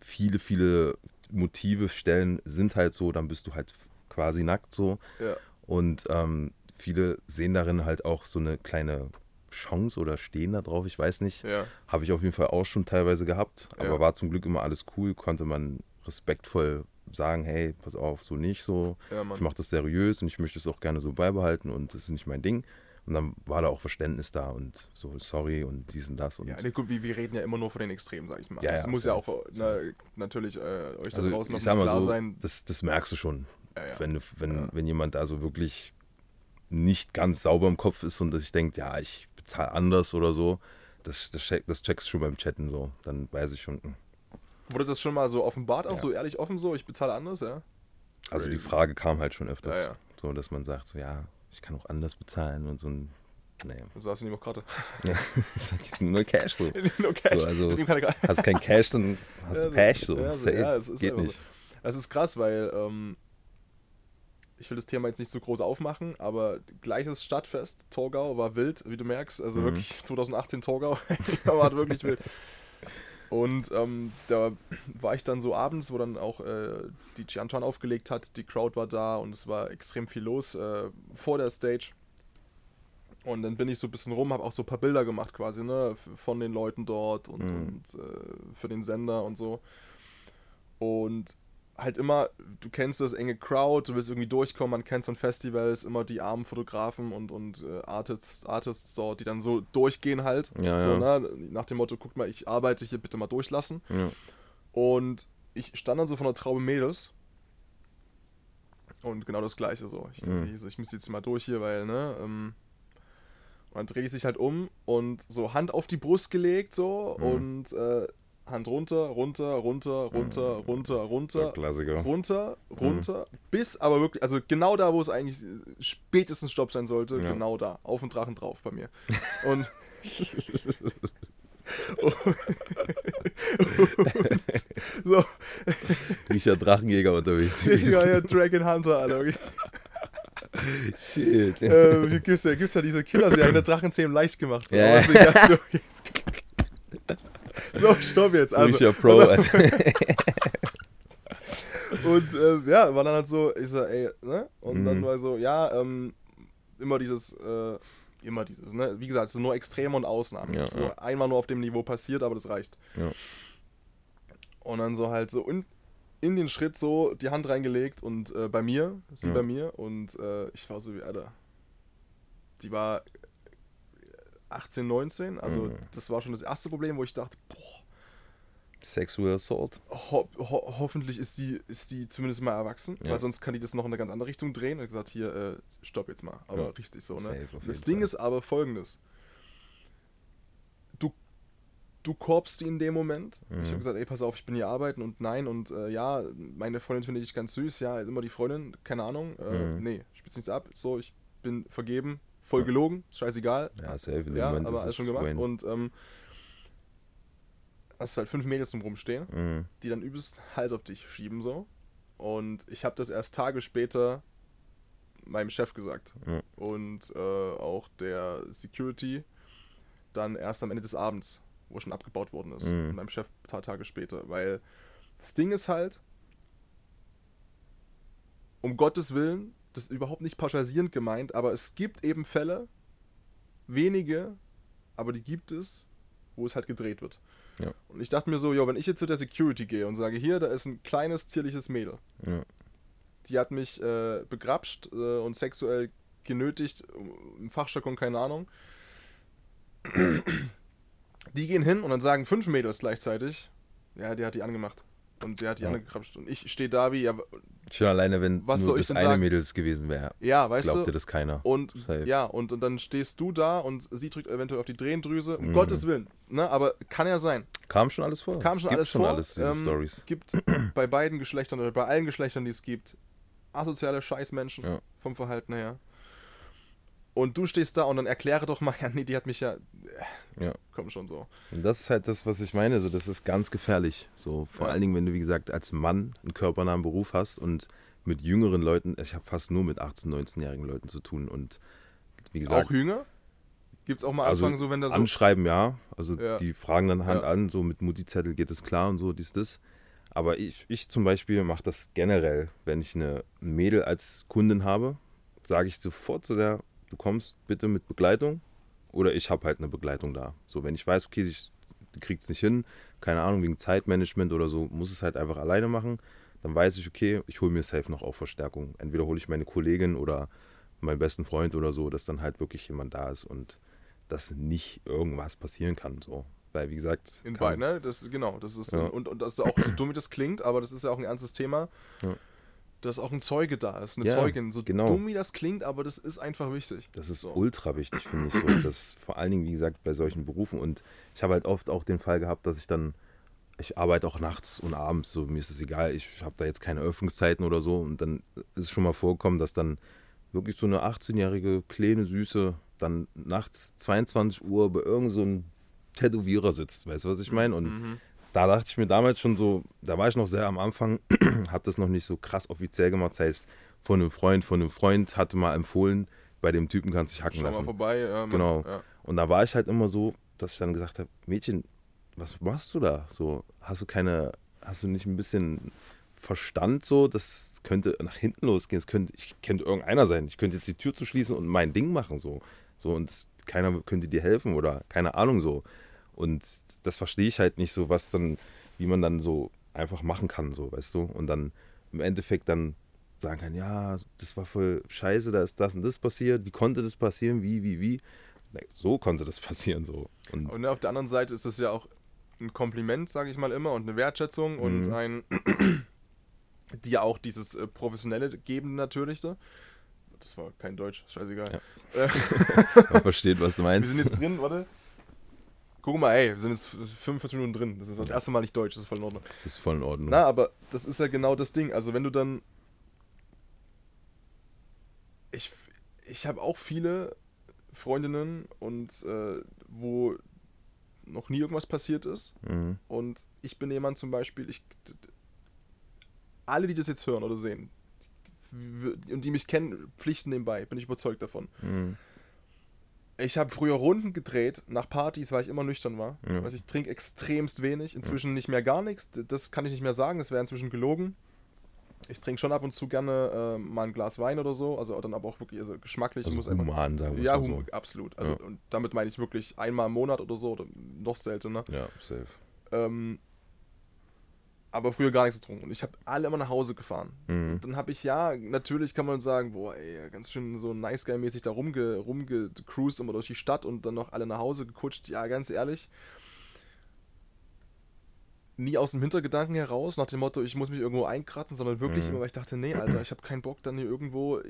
viele, viele Motive, Stellen sind halt so, dann bist du halt quasi nackt so. Ja. Und ähm, viele sehen darin halt auch so eine kleine Chance oder stehen da drauf, ich weiß nicht. Ja. Habe ich auf jeden Fall auch schon teilweise gehabt, aber Ja. war zum Glück immer alles cool, konnte man respektvoll sagen, hey, pass auf, so nicht so. Ja, ich mache das seriös und ich möchte es auch gerne so beibehalten und das ist nicht mein Ding. Und dann war da auch Verständnis da und so, sorry und dies und das. Und Ja, nee, gut, wir, wir reden ja immer nur von den Extremen, sag ich mal. Ja, das ja, muss ja auch na, natürlich äh, euch da also draußen noch klar so, sein. das, das merkst du schon, Ja, wenn, wenn, wenn jemand da so wirklich nicht ganz sauber im Kopf ist und dass ich denke, ja, ich bezahle anders oder so, das, das, check, das checkst du schon beim Chatten so. Dann weiß ich schon, hm. Wurde das schon mal so offenbart, auch Ja. so ehrlich offen so, ich bezahle anders, ja? also die. Frage kam halt schon öfters, Ja, ja. so dass man sagt, so ja, ich kann auch anders bezahlen und so ein, naja. Du sagst du nicht gerade. Ja, ich sag ich nur Cash so. no Cash. So, also, hast kein Cash, dann hast du Cash so. ja, so, ja, es ist Geht einfach so. nicht. Es ist krass, weil ähm, ich will das Thema jetzt nicht so groß aufmachen, aber gleiches Stadtfest, Torgau, war wild, wie du merkst. Also Mhm. wirklich 2018 Torgau, war wirklich wild. Und ähm, da war ich dann so abends, wo dann auch äh, die Gianton aufgelegt hat, die Crowd war da und es war extrem viel los äh, vor der Stage. Und dann bin ich so ein bisschen rum, habe auch so ein paar Bilder gemacht quasi, ne, von den Leuten dort und, Mhm. und äh, für den Sender und so. Und halt immer, du kennst das enge Crowd, du willst irgendwie durchkommen, man kennt von Festivals immer die armen Fotografen und, und äh, Artists, Artists dort, die dann so durchgehen halt. Ja, so, ja. Ne, nach dem Motto, guck mal, ich arbeite hier, bitte mal durchlassen. Ja. Und ich stand dann so von der Traube Mädels. Und genau das gleiche so. Ich dachte, Mhm. ich, muss jetzt mal durch hier, weil, ne? Ähm, und dann drehe ich sich halt um und so Hand auf die Brust gelegt, so, Mhm. und äh, Hand runter, runter, runter, runter, runter, Der runter, Klassiker. runter, runter, bis aber wirklich, also genau da, wo es eigentlich spätestens Stopp sein sollte, Ja. genau da, auf den Drachen drauf bei mir. Und so, Richard Drachenjäger unterwegs. richtiger ja, Dragon Hunter, Alter. Shit. äh, gibt's ja, gibt's ja diese Killer, die haben der Drachenzähmen leicht gemacht. So, Ja. Es ist ja so, jetzt- so, stopp jetzt. Also, Richard Pro. Alter. Und äh, ja, war dann halt so, ich so, ey, ne? Und dann Mhm. war so, ja, ähm, immer dieses, äh, immer dieses, ne? Wie gesagt, es sind nur Extreme und Ausnahmen. Ja, ist ja. einmal nur auf dem Niveau passiert, aber das reicht. Ja. Und dann so halt so in, in den Schritt so die Hand reingelegt und äh, bei mir, sie Ja. bei mir und äh, ich war so wie, Alter, die war 18, 19, also Mhm. das war schon das erste Problem, wo ich dachte, boah, Sexual Assault. ho ho hoffentlich ist die, ist die zumindest mal erwachsen, Ja. weil sonst kann die das noch in eine ganz andere Richtung drehen. Und gesagt, hier, äh, stopp jetzt mal. Aber Ja. richtig so, ne? Das Ding Fall. ist aber folgendes. Du, du korbst die in dem Moment. Ich Mhm. habe gesagt, ey, pass auf, ich bin hier arbeiten und nein und äh, ja, meine Freundin finde ich ganz süß, ja, immer die Freundin, keine Ahnung. Äh, Mhm. Nee, spitz nichts ab. So, ich bin vergeben, voll gelogen, scheißegal. Ja, safe. In dem Ja, Moment aber alles es schon gemacht. Wayne. Und ähm, hast halt fünf Mädels zum Rumstehen Mhm. die dann übelst Hals auf dich schieben so. Und ich habe das erst Tage später meinem Chef gesagt. Ja. Und äh, auch der Security dann erst am Ende des Abends, wo schon abgebaut worden ist. Mhm. Und meinem Chef ein paar Tage später. Weil das Ding ist halt, um Gottes Willen, das ist überhaupt nicht pauschalisierend gemeint, aber es gibt eben Fälle, wenige, aber die gibt es, wo es halt gedreht wird. Ja. Und ich dachte mir so, jo, wenn ich jetzt zu der Security gehe und sage, hier, da ist ein kleines, zierliches Mädel. Ja. Die hat mich äh, begrapscht äh, und sexuell genötigt, im Fachjargon keine Ahnung. Die gehen hin und dann sagen fünf Mädels gleichzeitig, ja, die hat die angemacht. Und der hat die Ja. angekrapscht. Und ich stehe da wie, ja, Schon alleine, wenn Was nur das eine sagen? Mädels gewesen wäre, ja weißt glaubt du. dir das keiner. Und Safe. ja, und, und dann stehst du da und sie drückt eventuell auf die Drehendrüse. Um Mhm. Gottes Willen. Ne? Aber kann ja sein. Kam schon alles vor. Kam Es schon gibt alles schon vor. alles, diese ähm, Stories. Gibt bei beiden Geschlechtern oder bei allen Geschlechtern, die es gibt, asoziale Scheißmenschen Ja. vom Verhalten her. Und du stehst da und dann erkläre doch mal, ja, nee, die hat mich ja. Ja. Komm schon so. Und das ist halt das, was ich meine. So, das ist ganz gefährlich. So, vor Ja. allen Dingen, wenn du, wie gesagt, als Mann einen körpernahen Beruf hast und mit jüngeren Leuten, ich habe fast nur mit 18-, 19-jährigen Leuten zu tun. Und wie gesagt, auch Jünger? Gibt es auch mal also Anfang so, wenn da so. anschreiben, ja. Also Ja. die fragen dann Hand Ja. an, so mit Mutti-Zettel geht es klar und so, dies, das. Aber ich, ich zum Beispiel mache das generell, wenn ich eine ein Mädel als Kundin habe, sage ich sofort zu der, du kommst bitte mit Begleitung oder ich habe halt eine Begleitung da. So, wenn ich weiß, okay, ich, die kriegt es nicht hin, keine Ahnung, wegen Zeitmanagement oder so, muss es halt einfach alleine machen, dann weiß ich, okay, ich hole mir safe noch auch Verstärkung. Entweder hole ich meine Kollegin oder meinen besten Freund oder so, dass dann halt wirklich jemand da ist und dass nicht irgendwas passieren kann. So. Weil, wie gesagt, in beiden, ne? Das, genau, das ist. Ja. Und, und das ist auch so dumm, wie das klingt, aber das ist ja auch ein ernstes Thema. Ja. Dass auch ein Zeuge da ist, eine Ja, Zeugin. So genau. dumm, wie das klingt, aber das ist einfach wichtig. Das ist so. ultra wichtig, finde ich. So. Das vor allen Dingen, wie gesagt, bei solchen Berufen. Und ich habe halt oft auch den Fall gehabt, dass ich dann, ich arbeite auch nachts und abends, so mir ist es egal, ich habe da jetzt keine Öffnungszeiten oder so. Und dann ist es schon mal vorgekommen, dass dann wirklich so eine 18-jährige, kleine, süße, dann nachts 22 Uhr bei irgendeinem so Tätowierer sitzt. Weißt du, was ich meine? Und Mhm. Da dachte ich mir damals schon so, da war ich noch sehr am Anfang, hab das noch nicht so krass offiziell gemacht. Das heißt, von einem Freund, von einem Freund hatte mal empfohlen, bei dem Typen kannst du dich hacken Schau mal lassen. vorbei. Ja, man- Genau. Ja. Und da war ich halt immer so, dass ich dann gesagt habe, Mädchen, was machst du da? So, hast du keine, hast du nicht ein bisschen Verstand so? Das könnte nach hinten losgehen. Es könnte, ich könnte irgendeiner sein. Ich könnte jetzt die Tür zu schließen und mein Ding machen so. So und keiner könnte dir helfen oder keine Ahnung so. Und das verstehe ich halt nicht so, was dann, wie man dann so einfach machen kann, so, weißt du? Und dann im Endeffekt dann sagen kann, ja, das war voll scheiße, da ist das und das passiert, wie konnte das passieren, wie, wie, wie. So konnte das passieren, so. Und Und auf der anderen Seite ist es ja auch ein Kompliment, sage ich mal immer, und eine Wertschätzung und Mhm. ein, die ja auch dieses äh, Professionelle geben natürlich. Da. Das war kein Deutsch, scheißegal. Äh, man versteht, was du wir meinst. sind jetzt drin, warte. Guck mal, ey, wir sind jetzt 45 Minuten drin. Das ist das erste Mal nicht Deutsch, das ist voll in Ordnung. Das ist voll in Ordnung. Na, aber das ist ja genau das Ding. Also wenn du dann. Ich, ich habe auch viele Freundinnen und äh, wo noch nie irgendwas passiert ist. Mhm. Und ich bin jemand zum Beispiel, ich. Alle, die das jetzt hören oder sehen und die mich kennen, pflichten nebenbei, bin ich überzeugt davon. Mhm. Ich habe früher Runden gedreht nach Partys, weil ich immer nüchtern war. Ja. Also ich trinke extremst wenig, inzwischen nicht mehr gar nichts. Das kann ich nicht mehr sagen, das wäre inzwischen gelogen. Ich trinke schon ab und zu gerne äh, mal ein Glas Wein oder so, also dann aber auch wirklich also geschmacklich. Also muss einfach, human, sagen wir ja, so. absolut. Also Ja. und damit meine ich wirklich einmal im Monat oder so oder noch seltener. Ja, safe. Ähm, aber früher gar nichts getrunken. Und ich habe alle immer nach Hause gefahren. Mhm. Und dann habe ich ja, natürlich kann man sagen, boah, ey, ganz schön so nice guy-mäßig da rumge, rumgecruised immer durch die Stadt und dann noch alle nach Hause gekutscht. Ja, ganz ehrlich. Nie aus dem Hintergedanken heraus, nach dem Motto, ich muss mich irgendwo einkratzen, sondern wirklich Mhm. immer, weil ich dachte, nee, Alter, ich habe keinen Bock, dann hier irgendwo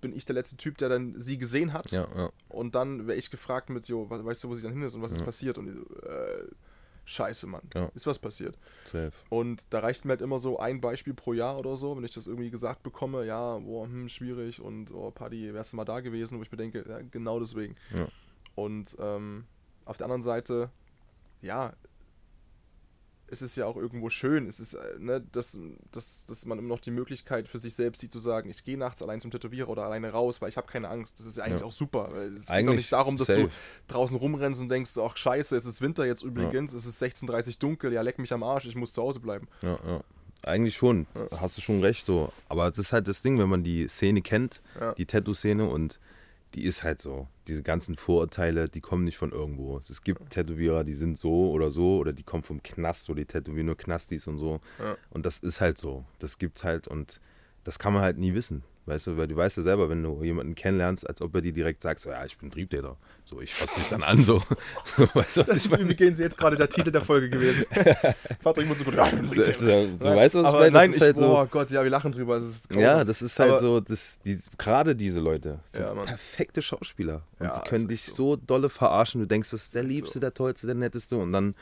bin ich der letzte Typ, der dann sie gesehen hat. Ja, ja. Und dann wäre ich gefragt mit, jo, we- weißt du, wo sie dann hin ist und was ist Ja. passiert? Und die so, äh, scheiße, Mann, Ja. ist was passiert. Safe. Und da reicht mir halt immer so ein Beispiel pro Jahr oder so, wenn ich das irgendwie gesagt bekomme, ja, boah, hm, schwierig und oh, Paddy, wärst du mal da gewesen, wo ich mir denke, ja, genau deswegen. Ja. Und ähm, auf der anderen Seite, ja, es ist ja auch irgendwo schön, es ist, äh, ne, dass, dass, dass man immer noch die Möglichkeit für sich selbst sieht, zu sagen, ich gehe nachts allein zum Tätowierer oder alleine raus, weil ich habe keine Angst. Das ist ja eigentlich Ja. auch super. Es geht doch Eigentlich nicht darum, dass safe. du draußen rumrennst und denkst, ach scheiße, es ist Winter jetzt übrigens, es ist 16.30 dunkel, ja, leck mich am Arsch, ich muss zu Hause bleiben. Ja, ja. Eigentlich schon. Hast du schon recht so. Aber das ist halt das Ding, wenn man die Szene kennt, Ja. die Tattoo-Szene und die ist halt so. Diese ganzen Vorurteile, die kommen nicht von irgendwo. Es gibt Tätowierer, die sind so oder so oder die kommen vom Knast, so die tätowieren nur Knastis und so. Ja. Und das ist halt so. Das gibt's halt und das kann man halt nie wissen. Weißt du, weil du weißt ja selber, wenn du jemanden kennenlernst, als ob er dir direkt sagt, so, ja, ich bin Triebtäter. So, ich fasse dich dann an, so. so weißt du, was Das ich meine? übrigens jetzt gerade der Titel der Folge gewesen. Patrick muss so gut rein. So, so, so weißt du, was aber ich meine? Das Nein, ist ich, halt so- oh Gott, ja, wir lachen drüber. Ist Ja, das ist halt Aber- so, das, die, gerade diese Leute sind Ja, perfekte Schauspieler. Und Ja, die können dich so. dolle verarschen. Du denkst, das ist der Liebste, der Tollste, der Netteste. Und dann,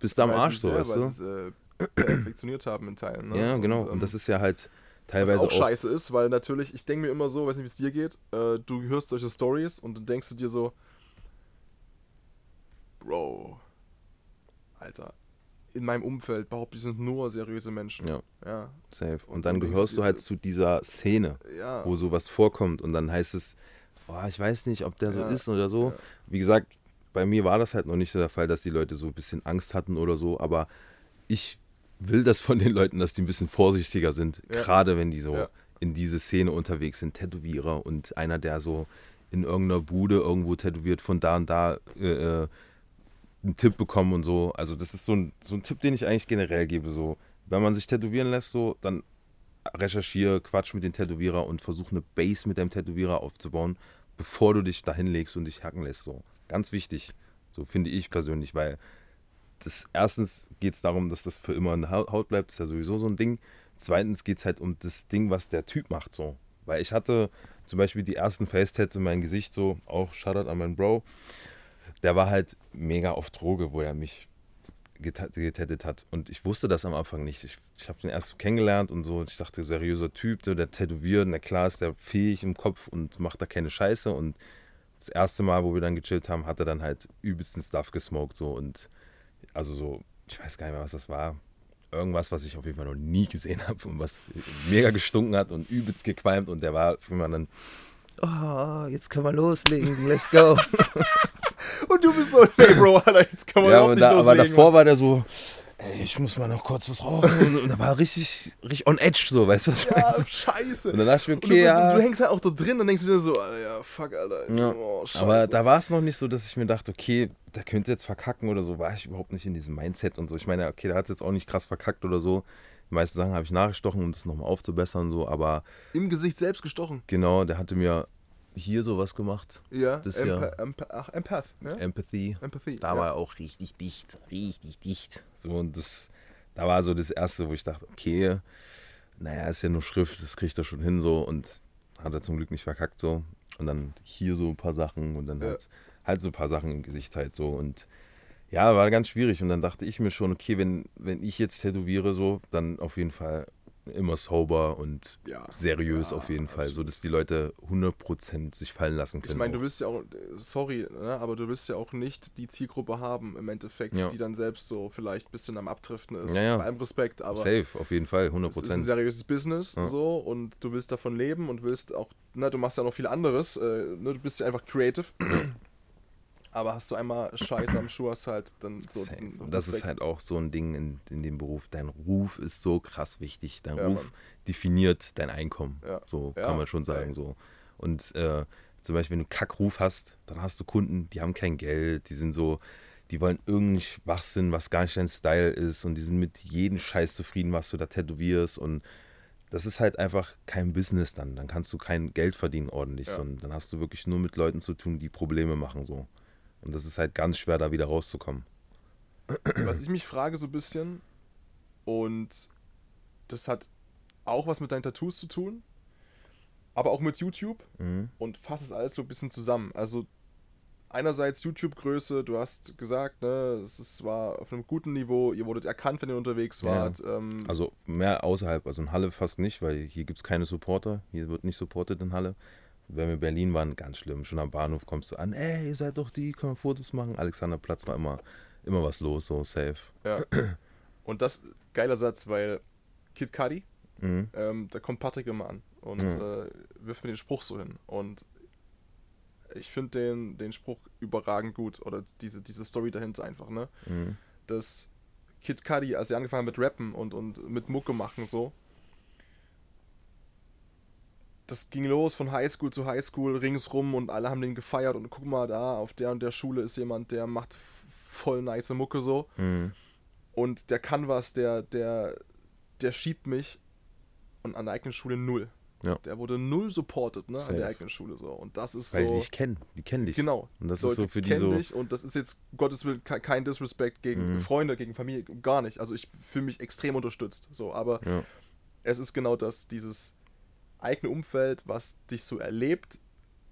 bist du am Weil Arsch sie so, weißt du? es, äh, perfektioniert haben in Teilen. Ne? ja, genau. ähm, Und das ist ja halt was teilweise auch, auch. scheiße ist, weil natürlich, ich denke mir immer so, weiß nicht, wie es dir geht, äh, du hörst solche Stories und dann denkst du dir so, Bro, Alter, in meinem Umfeld behaupte ich, sind nur seriöse Menschen. Ja, Ja, safe. Und Und dann denkst gehörst du halt so- zu dieser Szene, ja. wo sowas vorkommt. Und dann heißt es, boah, ich weiß nicht, ob der so Ja, ist oder so. ja. Wie gesagt, bei mir war das halt noch nicht so der Fall, dass die Leute so ein bisschen Angst hatten oder so. Aber ich will das von den Leuten, dass die ein bisschen vorsichtiger sind. Ja. Gerade wenn die so Ja. in diese Szene unterwegs sind. Tätowierer und einer, der so in irgendeiner Bude irgendwo tätowiert, von da und da äh, äh, einen Tipp bekommen und so. Also das ist so ein, so ein Tipp, den ich eigentlich generell gebe. So, wenn man sich tätowieren lässt, so, dann recherchiere, quatsch mit dem Tätowierer und versuch eine Base mit deinem Tätowierer aufzubauen, bevor du dich dahin legst und dich hacken lässt. So. Ganz wichtig. So finde ich persönlich, weil das erstens geht es darum, dass das für immer in der Haut bleibt, das ist ja sowieso so ein Ding. Zweitens geht es halt um das Ding, was der Typ macht. So. Weil ich hatte zum Beispiel die ersten Face-Tats in meinem Gesicht, so, auch Shoutout an meinen Bro, der war halt mega auf Droge, wo er mich getätet hat. Und ich wusste das am Anfang nicht. Ich, ich habe den erst kennengelernt und so. Und ich dachte, seriöser Typ, der tätowiert, na klar ist der fähig im Kopf und macht da keine Scheiße. Und das erste Mal, wo wir dann gechillt haben, hat er dann halt übelsten Stuff gesmoked. So. Und also so, ich weiß gar nicht mehr, was das war. Irgendwas, was ich auf jeden Fall noch nie gesehen habe und was mega gestunken hat und übelst gequalmt. Und der war für mich dann, oh, jetzt können wir loslegen, let's go. Und du bist so, hey Bro, Alter, jetzt kann man ja, überhaupt aber, nicht da, aber loslegen. davor war der so, ey, ich muss mal noch kurz was rauchen. Und, da war richtig, richtig on edge so, weißt du? was ich meine? ja, scheiße. Und dann dachte ich mir, Und du, okay, bist, ja. du hängst halt auch da drin und denkst dir so, Alter, ja, fuck, Alter. Ja. Oh. Aber da war es noch nicht so, dass ich mir dachte, okay, der könnte jetzt verkacken oder so. War ich überhaupt nicht in diesem Mindset und so. Ich meine, okay, der hat es jetzt auch nicht krass verkackt oder so. Die meisten Sachen habe ich nachgestochen, um das nochmal aufzubessern, so. Aber Im Gesicht selbst gestochen. genau, der hatte mir hier sowas gemacht. Ja, Das Empa ja- Empa ach, Empath. Ne? Empathy. Empathie. Da ja. war er auch richtig dicht, richtig dicht. So und das, da war so das erste, wo ich dachte, okay, naja, ist ja nur Schrift, das kriegt er schon hin so und hat er zum Glück nicht verkackt so. Und dann hier so ein paar Sachen und dann Ja. halt, halt so ein paar Sachen im Gesicht halt so und ja, war ganz schwierig und dann dachte ich mir schon, okay, wenn, wenn ich jetzt tätowiere so, dann auf jeden Fall immer sober und Ja. seriös Ja, auf jeden Fall, so absolut. dass die Leute 100% sich fallen lassen können. Ich meine, du willst ja auch, sorry, ne, aber du willst ja auch nicht die Zielgruppe haben im Endeffekt, Ja. die dann selbst so vielleicht ein bisschen am Abdriften ist. Ja, ja. Bei allem Respekt, aber Safe, auf jeden Fall, 100%. es ist ein seriöses Business so und du willst davon leben und willst auch, ne, du machst ja noch viel anderes, äh, ne, du bist ja einfach creative. Aber hast du einmal Scheiße am Schuh, hast halt dann so Safe. diesen das ist halt auch so ein Ding in, in dem Beruf. Dein Ruf ist so krass wichtig. Dein Ja, Ruf Mann. definiert dein Einkommen. Ja. So Ja, kann man schon sagen. So. Und äh, zum Beispiel, wenn du Kackruf hast, dann hast du Kunden, die haben kein Geld, die sind so, die wollen irgendeinen Schwachsinn, was gar nicht dein Style ist und die sind mit jedem Scheiß zufrieden, was du da tätowierst und das ist halt einfach kein Business dann. Dann kannst du kein Geld verdienen ordentlich, Ja. sondern dann hast du wirklich nur mit Leuten zu tun, die Probleme machen so. Und das ist halt ganz schwer, da wieder rauszukommen. Was ich mich frage so ein bisschen, und das hat auch was mit deinen Tattoos zu tun, aber auch mit YouTube Mhm. und fasst es alles so ein bisschen zusammen. Also einerseits YouTube-Größe, du hast gesagt, ne, es ist, war auf einem guten Niveau, ihr wurdet erkannt, wenn ihr unterwegs Ja. wart. Ähm, Also mehr außerhalb, also in Halle fast nicht, weil hier gibt es keine Supporter. Hier wird nicht supported in Halle. Wenn wir in Berlin waren, ganz schlimm. Schon am Bahnhof kommst du an, ey, ihr seid doch die, können wir Fotos machen. Alexanderplatz war immer, immer was los, so safe. ja. Und das, geiler Satz, weil Kid Cudi, Mhm. ähm, da kommt Patrick immer an und Mhm. äh, wirft mir den Spruch so hin. Und ich finde den, den Spruch überragend gut oder diese, diese Story dahinter einfach, ne? Mhm. dass Kid Cudi, als er angefangen hat mit Rappen und, und mit Mucke machen so, das ging los von Highschool zu Highschool ringsrum und alle haben den gefeiert und guck mal da, auf der und der Schule ist jemand, der macht voll nice Mucke so Mhm. und der kann was, der, der, der schiebt mich und an der eigenen Schule null. Ja. Der wurde null supported, ne, an Safe. der eigenen Schule so und das ist Weil so... die dich kennen, die kennen dich. Genau. Und das Leute ist so für die kennen so. dich und das ist jetzt, Gottes Willen, ke- kein Disrespect gegen Mhm. Freunde, gegen Familie, gar nicht. Also ich fühle mich extrem unterstützt. So, aber Ja. es ist genau das, dieses eigene Umfeld, was dich so erlebt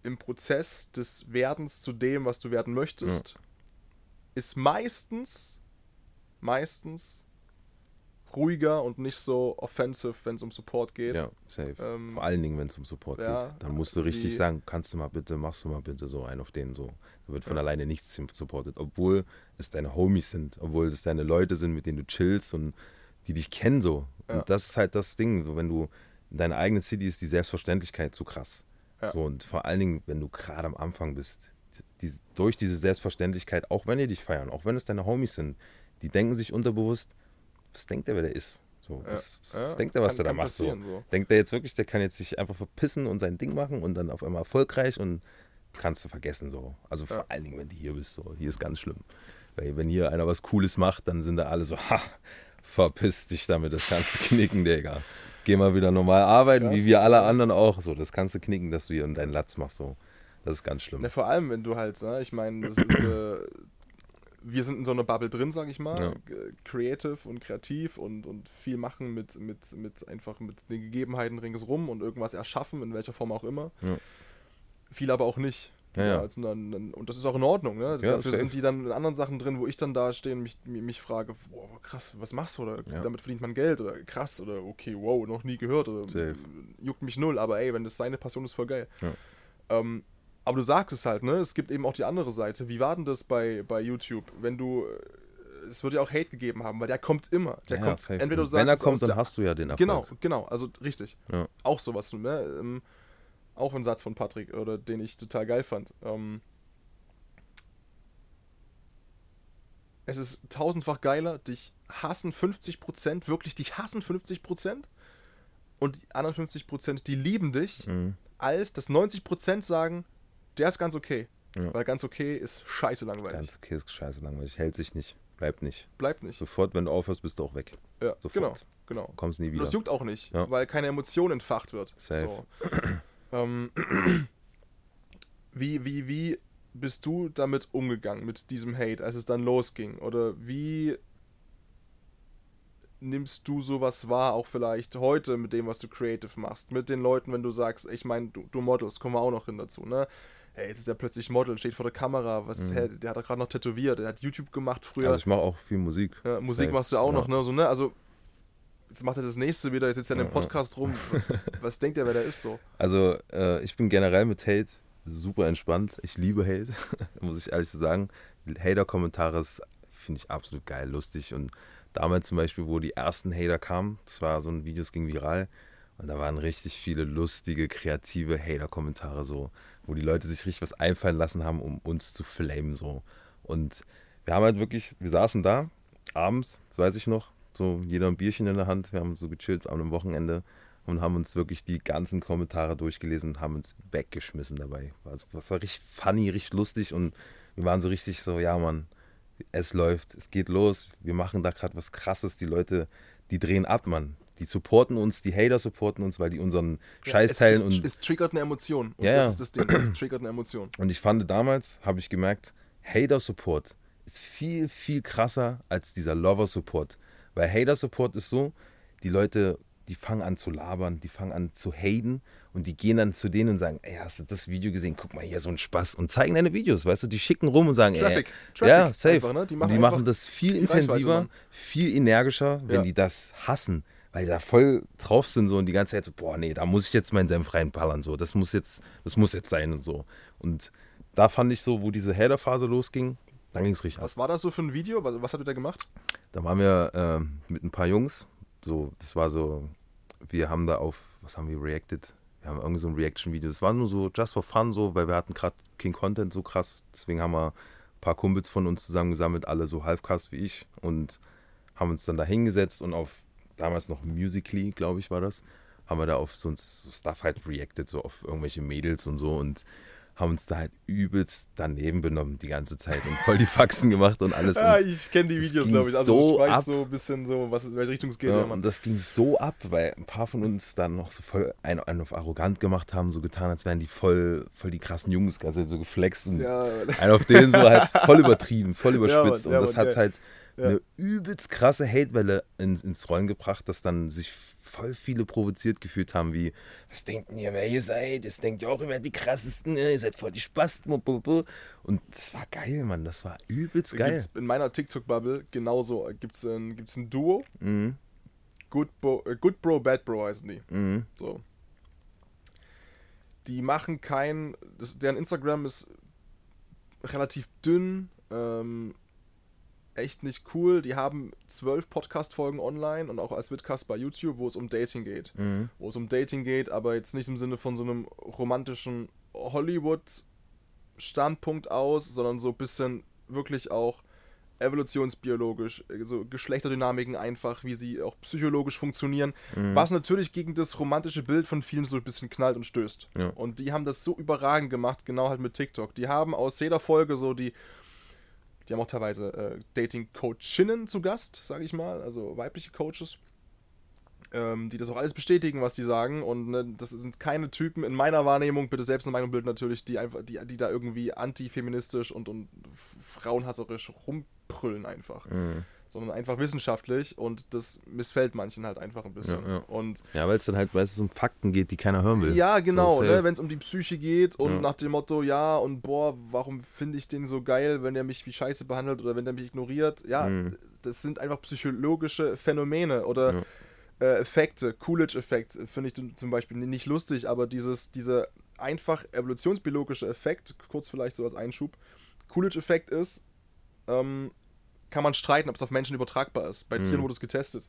im Prozess des Werdens zu dem, was du werden möchtest, ist meistens, meistens ruhiger und nicht so offensive, wenn es um Support geht. Ja, safe. Ähm, Vor allen Dingen, wenn es um Support ja, geht. Dann musst du richtig die- sagen, kannst du mal bitte, machst du mal bitte so einen auf den so. Da wird von alleine nichts supported. Obwohl es deine Homies sind, obwohl es deine Leute sind, mit denen du chillst und die dich kennen so. Ja. Und das ist halt das Ding, so wenn du in deiner eigenen City ist die Selbstverständlichkeit zu krass. Ja. So, und vor allen Dingen, wenn du gerade am Anfang bist, die, durch diese Selbstverständlichkeit, auch wenn die dich feiern, auch wenn es deine Homies sind, die denken sich unterbewusst, was denkt der, wer der ist? So, was, Ja, was denkt er, was kann- er da macht? So. so. Denkt er jetzt wirklich, der kann jetzt sich einfach verpissen und sein Ding machen und dann auf einmal erfolgreich und kannst du vergessen so. Also vor Ja. allen Dingen, wenn du hier bist, so. Hier ist ganz schlimm. Weil wenn hier einer was Cooles macht, dann sind da alle so, ha, verpiss dich damit, das kannst du knicken, Digga. Geh mal wieder normal arbeiten, wie Krass, wir alle ja. anderen auch. So, das kannst du knicken, dass du hier in deinen Latz machst. So. Das ist ganz schlimm. Na, vor allem, wenn du halt, ne, ich meine, das ist, äh, wir sind in so einer Bubble drin, sag ich mal, Ja. G- creative und kreativ und, und viel machen mit, mit, mit einfach mit den Gegebenheiten ringsrum und irgendwas erschaffen, in welcher Form auch immer. Ja. Viel aber auch nicht. Ja, ja. da als dann, und das ist auch in Ordnung, ne? Ja, Dafür safe. sind die dann in anderen Sachen drin, wo ich dann da stehe und mich, mich, frage, boah, krass, was machst du? Oder Ja. damit verdient man Geld oder krass oder okay, wow, noch nie gehört oder Safe. juckt mich null, aber ey, wenn das seine Passion ist, voll geil. Ja. Ähm, aber du sagst es halt, ne? Es gibt eben auch die andere Seite. Wie war denn das bei, bei YouTube? Wenn du. äh, Es wird ja auch Hate gegeben haben, weil der kommt immer. Der Ja, kommt, entweder du sagst Wenn er kommt, dann hast du ja den Erfolg. Genau, genau, also richtig. Ja. Auch sowas, ne? Auch ein Satz von Patrick, oder den ich total geil fand. Ähm, es ist tausendfach geiler, dich hassen 50%, wirklich dich hassen 50% und die anderen 50%, die lieben dich, Mhm. als dass 90% sagen, der ist ganz okay. Ja. Weil ganz okay ist scheiße langweilig. Ganz okay, ist scheiße langweilig. Hält sich nicht. Bleibt nicht. Bleibt nicht. Sofort, wenn du aufhörst, bist du auch weg. Ja, sofort. genau, genau. Kommst nie Und wieder. das juckt auch nicht, Ja. weil keine Emotion entfacht wird. Safe. So. Ähm, wie, wie, wie bist du damit umgegangen, mit diesem Hate, als es dann losging? Oder wie nimmst du sowas wahr, auch vielleicht heute mit dem, was du creative machst? Mit den Leuten, wenn du sagst, ich meine, du, du Models, kommen wir auch noch hin dazu, ne? Hey, jetzt ist er plötzlich Model, steht vor der Kamera, was, hä, der hat doch gerade noch tätowiert, der hat YouTube gemacht früher. Also ich mache auch viel Musik. Ja, Musik Safe. machst du auch Ja. noch, ne? So, ne? Also, jetzt macht er das nächste wieder, jetzt sitzt er in dem. Podcast rum. Was denkt er, wer der ist so? Also äh, ich bin generell mit Hate super entspannt. Ich liebe Hate, muss ich ehrlich sagen. Hater-Kommentare finde ich absolut geil, lustig. Und damals zum Beispiel, wo die ersten Hater kamen, das war so ein Video, das ging viral. Und da waren richtig viele lustige, kreative Hater-Kommentare so, wo die Leute sich richtig was einfallen lassen haben, um uns zu flamen so. Und wir haben halt wirklich, wir saßen da, abends, das weiß ich noch, so jeder ein Bierchen in der Hand, wir haben so gechillt am Wochenende und haben uns wirklich die ganzen Kommentare durchgelesen und haben uns weggeschmissen dabei. Also, das war richtig funny, richtig lustig und wir waren so richtig so, ja Mann, es läuft, es geht los, wir machen da gerade was krasses, die Leute, die drehen ab, Mann. Die supporten uns, die Hater supporten uns, weil die unseren Scheiß es, teilen es, und es triggert eine Emotion. Und Ja, das ja. ist das Ding. Es triggert eine Emotion. und ich fand damals, habe ich gemerkt, Hater-Support ist viel, viel krasser als dieser Lover-Support. Weil Hater-Support ist so, die Leute, die fangen an zu labern, die fangen an zu haten und die gehen dann zu denen und sagen, ey, hast du das Video gesehen? Guck mal hier, so ein Spaß. Und zeigen deine Videos, weißt du, die schicken rum und sagen, Traffic. ey, Traffic ja, safe. einfach, ne? Die machen die machen das viel intensiver, viel energischer, wenn Ja. die das hassen. Weil die da voll drauf sind so und die ganze Zeit so, boah, nee, da muss ich jetzt meinen Senf reinballern, so. Das muss jetzt, das muss jetzt sein und so. Und da fand ich so, wo diese Hater-Phase losging, dann ging es richtig ab. Was war das so für ein Video? Was, was habt ihr da gemacht? Da waren wir ähm, mit ein paar Jungs, so, das war so, wir haben da auf, was haben wir reacted? Wir haben irgendwie so ein Reaction-Video. Das war nur so just for fun, so, weil wir hatten gerade King Content so krass. Deswegen haben wir ein paar Kumpels von uns zusammengesammelt, alle so halbcast wie ich und haben uns dann da hingesetzt und auf damals noch Musically, glaube ich, war das, haben wir da auf so, so Stuff halt reacted, so auf irgendwelche Mädels und so und haben uns da halt übelst daneben benommen die ganze Zeit und voll die Faxen gemacht und alles. Ja, und ich kenne die Videos, glaube ich. Also so ich weiß ab. so ein bisschen so, was, in welche Richtung es geht. Ja, Mann. und das ging so ab, weil ein paar von uns dann noch so voll einen, einen auf arrogant gemacht haben, so getan, als wären die voll, voll die krassen Jungs, also so geflext und Ja, einen auf denen so halt voll übertrieben, voll überspitzt. Mann, ja, und das Mann, hat halt eine übelst krasse Hatewelle ins, ins Rollen gebracht, dass dann sich voll viele provoziert gefühlt haben, wie, was denkt ihr, wer ihr seid? Jetzt denkt ihr auch immer die krassesten, ne? ihr seid voll die Spasten. Und das war geil, Mann, das war übelst geil. Gibt's in meiner TikTok-Bubble genauso gibt es ein, gibt's ein Duo. Mhm. Good, Bo, äh, Good Bro, Bad Bro heißen die. Mhm. So. Die machen kein. Das, deren Instagram ist relativ dünn. Ähm, echt nicht cool. Die haben zwölf Podcast-Folgen online und auch als Vidcast bei YouTube, wo es um Dating geht. Mhm. Wo es um Dating geht, aber jetzt nicht im Sinne von so einem romantischen Hollywood-Standpunkt aus, sondern so ein bisschen wirklich auch evolutionsbiologisch, äh, so Geschlechterdynamiken einfach, wie sie auch psychologisch funktionieren, was natürlich gegen das romantische Bild von vielen so ein bisschen knallt und stößt. Ja. Und die haben das so überragend gemacht, genau halt mit TikTok. Die haben aus jeder Folge so die, die haben auch teilweise äh, Dating-Coachinnen zu Gast, sage ich mal, also weibliche Coaches, ähm, die das auch alles bestätigen, was die sagen. Und ne, das sind keine Typen in meiner Wahrnehmung, bitte selbst eine Meinung bilden natürlich, die einfach, die, die da irgendwie antifeministisch und, und frauenhasserisch rumprüllen einfach. Mhm. Sondern einfach wissenschaftlich und das missfällt manchen halt einfach ein bisschen. Ja, ja. Und Ja, weil es dann halt meistens um Fakten geht, die keiner hören will. ja, genau, So, ne, wenn es um die Psyche geht und Ja. nach dem Motto, ja, und boah, warum finde ich den so geil, wenn er mich wie Scheiße behandelt oder wenn er mich ignoriert? Ja, Mhm. das sind einfach psychologische Phänomene oder äh, Effekte. Coolidge-Effekt finde ich zum Beispiel nicht lustig, aber dieses, dieser einfach evolutionsbiologische Effekt, kurz vielleicht so als Einschub, Coolidge-Effekt ist, ähm, kann man streiten, ob es auf Menschen übertragbar ist. Bei Tieren wurde es getestet.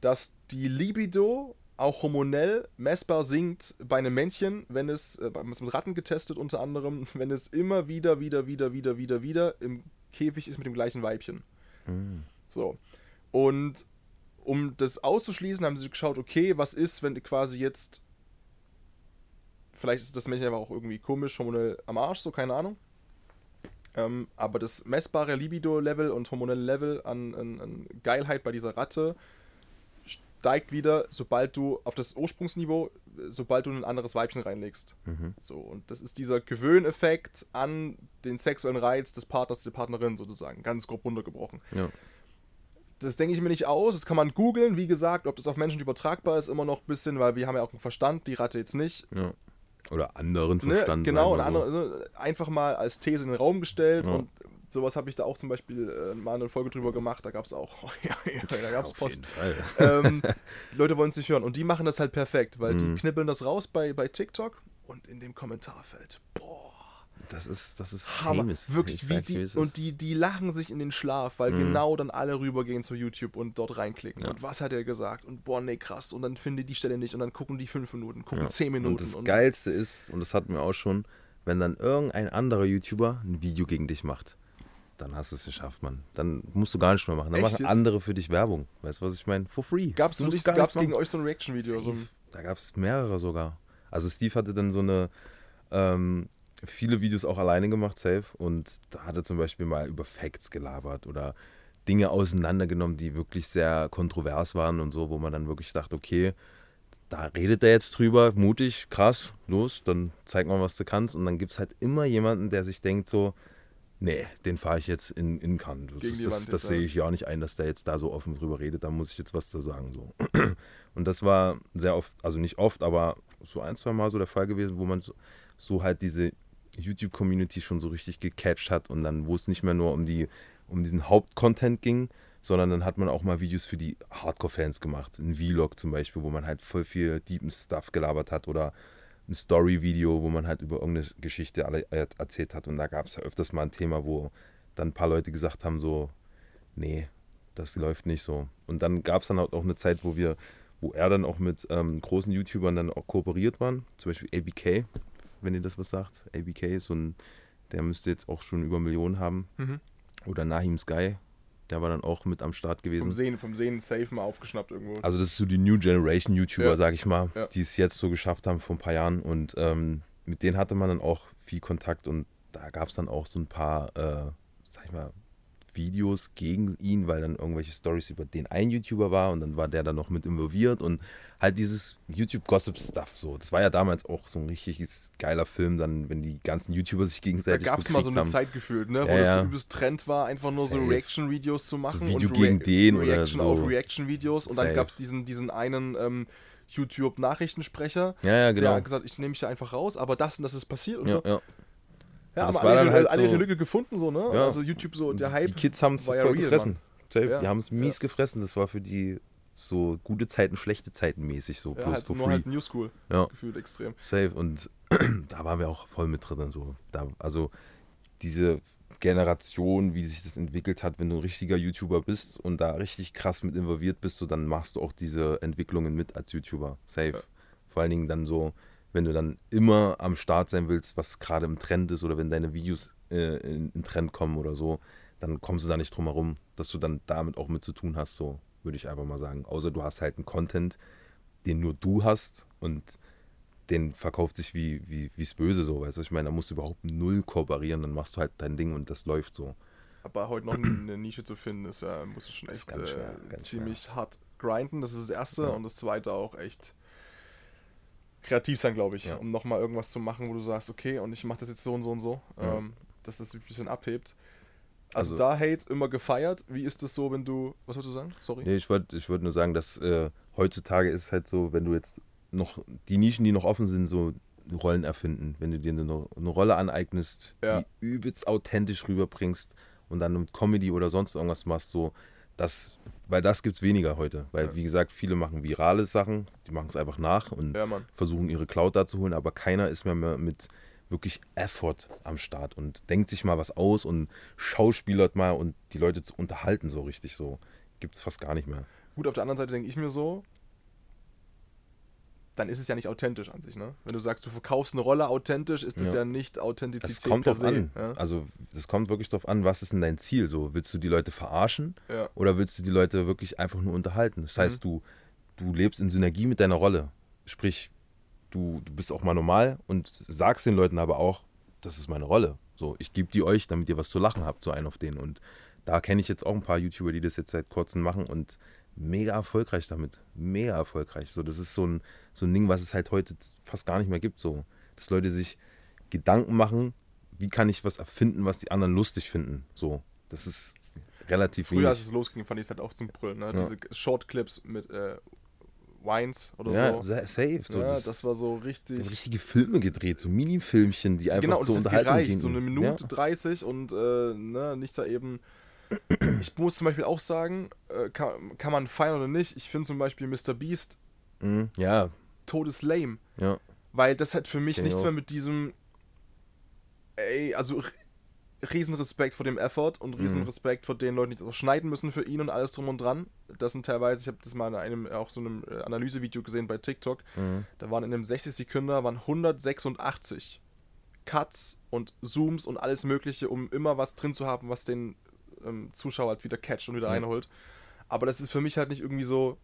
Dass die Libido auch hormonell messbar sinkt bei einem Männchen, wenn es, äh, es mit Ratten getestet unter anderem, wenn es immer wieder, wieder, wieder, wieder, wieder, wieder im Käfig ist mit dem gleichen Weibchen. So. Und um das auszuschließen, haben sie geschaut, okay, was ist, wenn quasi jetzt, vielleicht ist das Männchen aber auch irgendwie komisch, hormonell am Arsch, so keine Ahnung. Ähm, aber das messbare Libido-Level und hormonelle Level an, an, an Geilheit bei dieser Ratte steigt wieder, sobald du auf das Ursprungsniveau, sobald du ein anderes Weibchen reinlegst. So, und das ist dieser Gewöhneffekt an den sexuellen Reiz des Partners, der Partnerin sozusagen, ganz grob runtergebrochen. Ja. Das denke ich mir nicht aus. Das kann man googeln. Wie gesagt, ob das auf Menschen übertragbar ist, immer noch ein bisschen, weil wir haben ja auch einen Verstand, die Ratte jetzt nicht. Ja. Oder anderen Ne? Verstand. Genau, sagen eine wir so. also einfach mal als These in den Raum gestellt Ja. und sowas habe ich da auch zum Beispiel äh, mal eine Folge drüber gemacht. Da gab es auch, ja, ja, da gab es Post. jeden Fall. ähm, die Leute wollen es nicht hören und die machen das halt perfekt, weil Mhm. die knibbeln das raus bei, bei TikTok und in dem Kommentarfeld. Das ist, das ist Hammer. famous. Wirklich, Ich wie die, und die, die lachen sich in den Schlaf, weil genau dann alle rübergehen zu YouTube und dort reinklicken. Und was hat er gesagt? Und boah, nee, krass. Und dann finden die Stelle nicht und dann gucken die fünf Minuten, gucken Ja. zehn Minuten. Und das Geilste ist, und das hatten wir auch schon, wenn dann irgendein anderer YouTuber ein Video gegen dich macht, dann hast du es geschafft, Mann. Dann musst du gar nichts mehr machen. Dann Echt machen jetzt? andere für dich Werbung. Weißt du, was ich meine? For free. Gab es nicht, gegen euch so ein Reaction-Video? So ein. Da gab es mehrere sogar. Also Steve hatte dann so eine ähm, viele Videos auch alleine gemacht, safe. Und da hat er zum Beispiel mal über Facts gelabert oder Dinge auseinandergenommen, die wirklich sehr kontrovers waren und so, wo man dann wirklich dachte, okay, da redet er jetzt drüber, mutig, krass, los, dann zeig mal, was du kannst. Und dann gibt es halt immer jemanden, der sich denkt so, nee, den fahre ich jetzt in, in Cannes. Das, das, das sehe ich ja nicht ein, dass der jetzt da so offen drüber redet, da muss ich jetzt was zu sagen. So. Und das war sehr oft, also nicht oft, aber so ein, zwei Mal so der Fall gewesen, wo man so, so halt diese YouTube-Community schon so richtig gecatcht hat und dann, wo es nicht mehr nur um, die, um diesen Hauptcontent ging, sondern dann hat man auch mal Videos für die Hardcore-Fans gemacht. Ein Vlog zum Beispiel, wo man halt voll viel deepen Stuff gelabert hat oder ein Story-Video, wo man halt über irgendeine Geschichte äh, erzählt hat. Und da gab es ja öfters mal ein Thema, wo dann ein paar Leute gesagt haben, so, nee, das läuft nicht so. Und dann gab es dann halt auch eine Zeit, wo wir, wo er dann auch mit ähm, großen YouTubern dann auch kooperiert waren, zum Beispiel ABK, wenn ihr das was sagt. ABK ist so ein, der müsste jetzt auch schon über Millionen haben. Mhm. Oder Nahim Sky, der war dann auch mit am Start gewesen. vom Sehen, vom Sehen safe mal aufgeschnappt irgendwo. Also das ist so die New Generation YouTuber, Ja. sag ich mal, Ja. die es jetzt so geschafft haben vor ein paar Jahren. Und ähm, mit denen hatte man dann auch viel Kontakt und da gab es dann auch so ein paar, äh, sag ich mal, Videos gegen ihn, weil dann irgendwelche Stories über den einen YouTuber war und dann war der dann noch mit involviert und halt dieses YouTube-Gossip-Stuff so. Das war ja damals auch so ein richtiges geiler Film, dann, wenn die ganzen YouTuber sich da gegenseitig gab es mal so eine bekriegt Zeit gefühlt, ne, wo Ja, das so übelst Trend war, einfach nur so Safe. Reaction-Videos zu machen. Video und gegen den oder Reaction so. auf Reaction-Videos. Und dann Safe. gab es diesen, diesen einen ähm, YouTube-Nachrichtensprecher, Ja, ja, der genau. hat gesagt, ich nehme mich da einfach raus, aber das und das ist passiert und Ja, so. Ja. Haben war alle, halt alle so- ihre Lücke gefunden, so, ne? Ja. Also YouTube so, der Hype. Die Kids haben es ja voll real, gefressen. Ja. Die haben es mies gefressen. Das war für die so gute Zeiten, schlechte Zeiten mäßig so. Ja, bloß halt for nur free. halt New School. Ja. Gefühlt extrem. Safe. Und da waren wir auch voll mit drin. So. Da, also diese Generation, wie sich das entwickelt hat, wenn du ein richtiger YouTuber bist und da richtig krass mit involviert bist, so, dann machst du auch diese Entwicklungen mit als YouTuber. Safe. Ja. Vor allen Dingen dann so, wenn du dann immer am Start sein willst, was gerade im Trend ist oder wenn deine Videos äh, in, in Trend kommen oder so, dann kommst du da nicht drum herum, dass du dann damit auch mit zu tun hast, so würde ich einfach mal sagen. Außer du hast halt einen Content, den nur du hast und den verkauft sich wie, wie, wie's böse so, weißt du, ich meine, da musst du überhaupt null kooperieren, dann machst du halt dein Ding und das läuft so. Aber heute noch eine Nische zu finden, ist ja, muss es schon echt ganz schwer, äh, ziemlich hart grinden. Das ist das erste Ja. und das zweite auch echt kreativ sein, glaube ich, Ja. um nochmal irgendwas zu machen, wo du sagst, okay, und ich mache das jetzt so und so und so, Ja. ähm, dass das ein bisschen abhebt. Also, Also- da Hate immer gefeiert. Wie ist das so, wenn du. Was wolltest du sagen? Sorry. Nee, ich wollte ich wollt nur sagen, dass äh, heutzutage ist es halt so, wenn du jetzt noch die Nischen, die noch offen sind, so Rollen erfinden. Wenn du dir eine, eine Rolle aneignest, Ja. die übelst authentisch rüberbringst und dann mit Comedy oder sonst irgendwas machst, so, das, weil das gibt es weniger heute. Weil, wie gesagt, viele machen virale Sachen, die machen es einfach nach und Ja, versuchen ihre Cloud da zu holen, aber keiner ist mehr, mehr mit wirklich Effort am Start und denkt sich mal was aus und schauspielert mal und die Leute zu unterhalten so richtig so. Gibt es fast gar nicht mehr. Gut, auf der anderen Seite denke ich mir so, dann ist es ja nicht authentisch an sich, ne? Wenn du sagst, du verkaufst eine Rolle authentisch, ist das ja, Ja. nicht Authentizität Es kommt drauf se. an. Ja? Also es kommt wirklich drauf an, was ist denn dein Ziel? So, willst du die Leute verarschen Ja. oder willst du die Leute wirklich einfach nur unterhalten? Das heißt, Mhm. du, du lebst in Synergie mit deiner Rolle. Sprich, du, du bist auch mal normal und sagst den Leuten aber auch, das ist meine Rolle. So, ich gebe die euch, damit ihr was zu lachen habt, so einen auf den. Und da kenne ich jetzt auch ein paar YouTuber, die das jetzt seit kurzem machen und mega erfolgreich damit. Mega erfolgreich. So, das ist so ein, so ein Ding, was es halt heute fast gar nicht mehr gibt. So, dass Leute sich Gedanken machen, wie kann ich was erfinden, was die anderen lustig finden. So, das ist relativ Früher, als wenig. es losging, fand ich es halt auch zum Brüllen, ne? Ja. Diese Shortclips mit äh, Wines oder Ja, so. sa- safe. So, ja, das, war so richtig. richtige Filme gedreht, so Mini-Filmchen, die einfach Genau, zur das Unterhaltung gereicht, gehen. so eine Minute Ja. 30 und äh, ne, nicht da eben. Ich muss zum Beispiel auch sagen, äh, kann, kann man feiern oder nicht, ich finde zum Beispiel Mr. Beast Mhm. Ja, todeslame. ja. Weil das hat für mich ich nichts mehr mit diesem. Ey, also Riesenrespekt vor dem Effort Mhm. und Riesenrespekt vor den Leuten, die das auch schneiden müssen für ihn und alles drum und dran. Das sind teilweise, ich habe das mal in einem auch so einem äh, Analysevideo gesehen bei TikTok. Mhm. Da waren in einem 60 Sekunden waren 186 Cuts und Zooms und alles Mögliche, um immer was drin zu haben, was den ähm, Zuschauer halt wieder catcht und wieder Ja. reinholt. Aber das ist für mich halt nicht irgendwie so.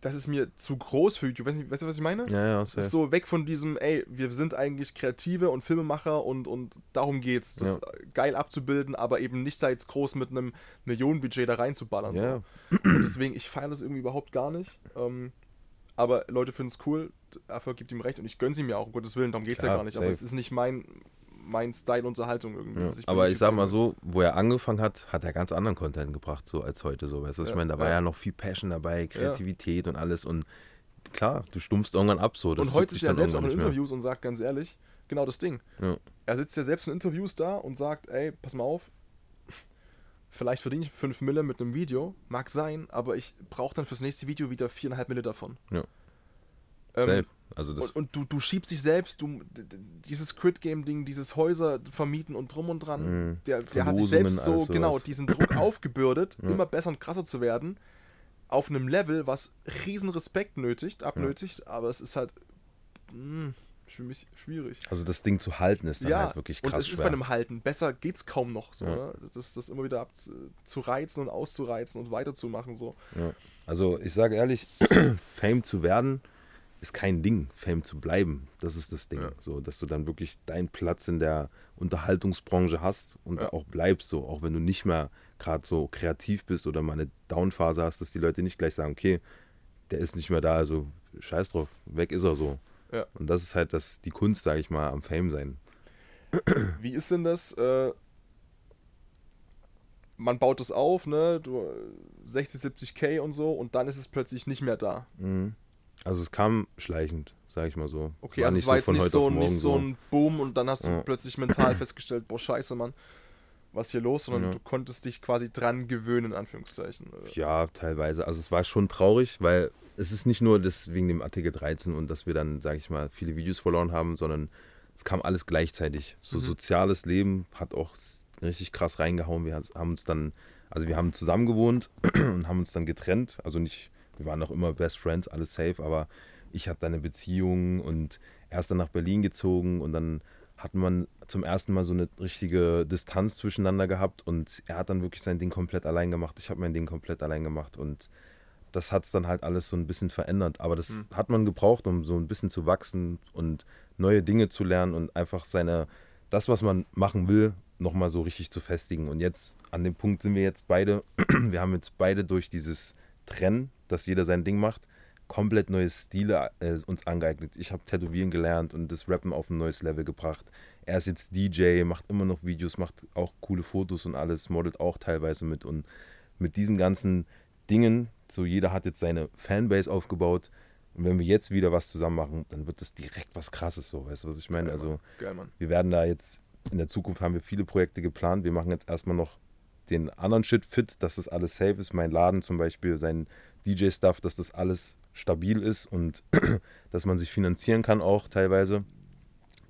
Das ist mir zu groß für YouTube. Weißt du, weißt du was ich meine? Ja, ja, Es safe. ist so weg von diesem, ey, wir sind eigentlich Kreative und Filmemacher und, und darum geht's, das geil abzubilden, aber eben nicht da jetzt groß mit einem Millionenbudget da reinzuballern. Ja. So. Und deswegen, ich feiere das irgendwie überhaupt gar nicht. Ähm, aber Leute finden es cool, Erfolg gibt ihm recht und ich gönne sie mir auch, um Gottes Willen, darum geht's ja Klar, gar nicht. Aber safe. es ist nicht mein, mein Style Unterhaltung irgendwie. Ja. Also bin Aber ich sag mal so, wo er angefangen hat, hat er ganz anderen Content gebracht, so als heute. So, weißt du, was Ja, ich meine, da war ja. noch viel Passion dabei, Kreativität und alles. Und klar, du stumpfst irgendwann ab. So. Das Und heute ist dich er selbst auch in. Interviews und sagt ganz ehrlich, genau das Ding. Er sitzt ja selbst in Interviews da und sagt, ey, pass mal auf, vielleicht verdiene ich 5 Mille mit einem Video, mag sein, aber ich brauche dann fürs nächste Video wieder 4,5 Mille davon. Ja. Ähm. Also das und, und du, du schiebst dich selbst, du, dieses Squid-Game-Ding, dieses Häuser vermieten und drum und dran, Mhm. der, der hat sich selbst so, genau, diesen Druck aufgebürdet, Ja. immer besser und krasser zu werden, auf einem Level, was riesen Respekt nötigt, abnötigt, aber es ist halt mh, für mich schwierig. Also das Ding zu halten ist dann ja, halt wirklich und krass es ist schwer. bei einem Halten, besser geht's kaum noch so, Ja. ne? das, das immer wieder abzureizen und auszureizen und weiterzumachen so. Ja. Also ich sage ehrlich, Fame zu werden ist kein Ding, Fame zu bleiben. Das ist das Ding. Ja. So, dass du dann wirklich deinen Platz in der Unterhaltungsbranche hast und Ja. da auch bleibst, so, auch wenn du nicht mehr gerade so kreativ bist oder mal eine Downphase hast, dass die Leute nicht gleich sagen, okay, der ist nicht mehr da, also scheiß drauf, weg ist er so. Ja. Und das ist halt das, die Kunst, sage ich mal, am Fame sein. Wie ist denn das? Äh, man baut es auf, ne? Du, 60, 70k und so, und dann ist es plötzlich nicht mehr da. Mhm. Also es kam schleichend, sage ich mal so. Okay, also es war jetzt nicht so, nicht so ein Boom und dann hast du Ja. plötzlich mental festgestellt, boah, scheiße, Mann, was hier los? Sondern Ja. du konntest dich quasi dran gewöhnen, in Anführungszeichen. Ja, teilweise. Also es war schon traurig, weil es ist nicht nur das wegen dem Artikel 13 und dass wir dann, sage ich mal, viele Videos verloren haben, sondern es kam alles gleichzeitig. So Mhm. soziales Leben hat auch richtig krass reingehauen. Wir haben uns dann, also wir haben zusammen gewohnt und haben uns dann getrennt. Also nicht, wir waren noch immer Best Friends, alles safe, aber ich hatte dann eine Beziehung und er ist dann nach Berlin gezogen und dann hat man zum ersten Mal so eine richtige Distanz zwischeneinander gehabt und er hat dann wirklich sein Ding komplett allein gemacht. Ich habe mein Ding komplett allein gemacht und das hat es dann halt alles so ein bisschen verändert. Aber das Hm. hat man gebraucht, um so ein bisschen zu wachsen und neue Dinge zu lernen und einfach seine, das, was man machen will, nochmal so richtig zu festigen. Und jetzt, an dem Punkt sind wir jetzt beide, wir haben jetzt beide durch dieses Trennen, dass jeder sein Ding macht, komplett neue Stile äh, uns angeeignet. Ich habe Tätowieren gelernt und das Rappen auf ein neues Level gebracht. Er ist jetzt DJ, macht immer noch Videos, macht auch coole Fotos und alles, modelt auch teilweise mit. Und mit diesen ganzen Dingen, so jeder hat jetzt seine Fanbase aufgebaut. Und wenn wir jetzt wieder was zusammen machen, dann wird das direkt was krasses, so, weißt du, was ich meine? Geil, Also. Geil, wir werden da jetzt, in der Zukunft haben wir viele Projekte geplant. Wir machen jetzt erstmal noch den anderen Shit fit, dass das alles safe ist. Mein Laden zum Beispiel, sein DJ-Stuff, dass das alles stabil ist und dass man sich finanzieren kann auch teilweise.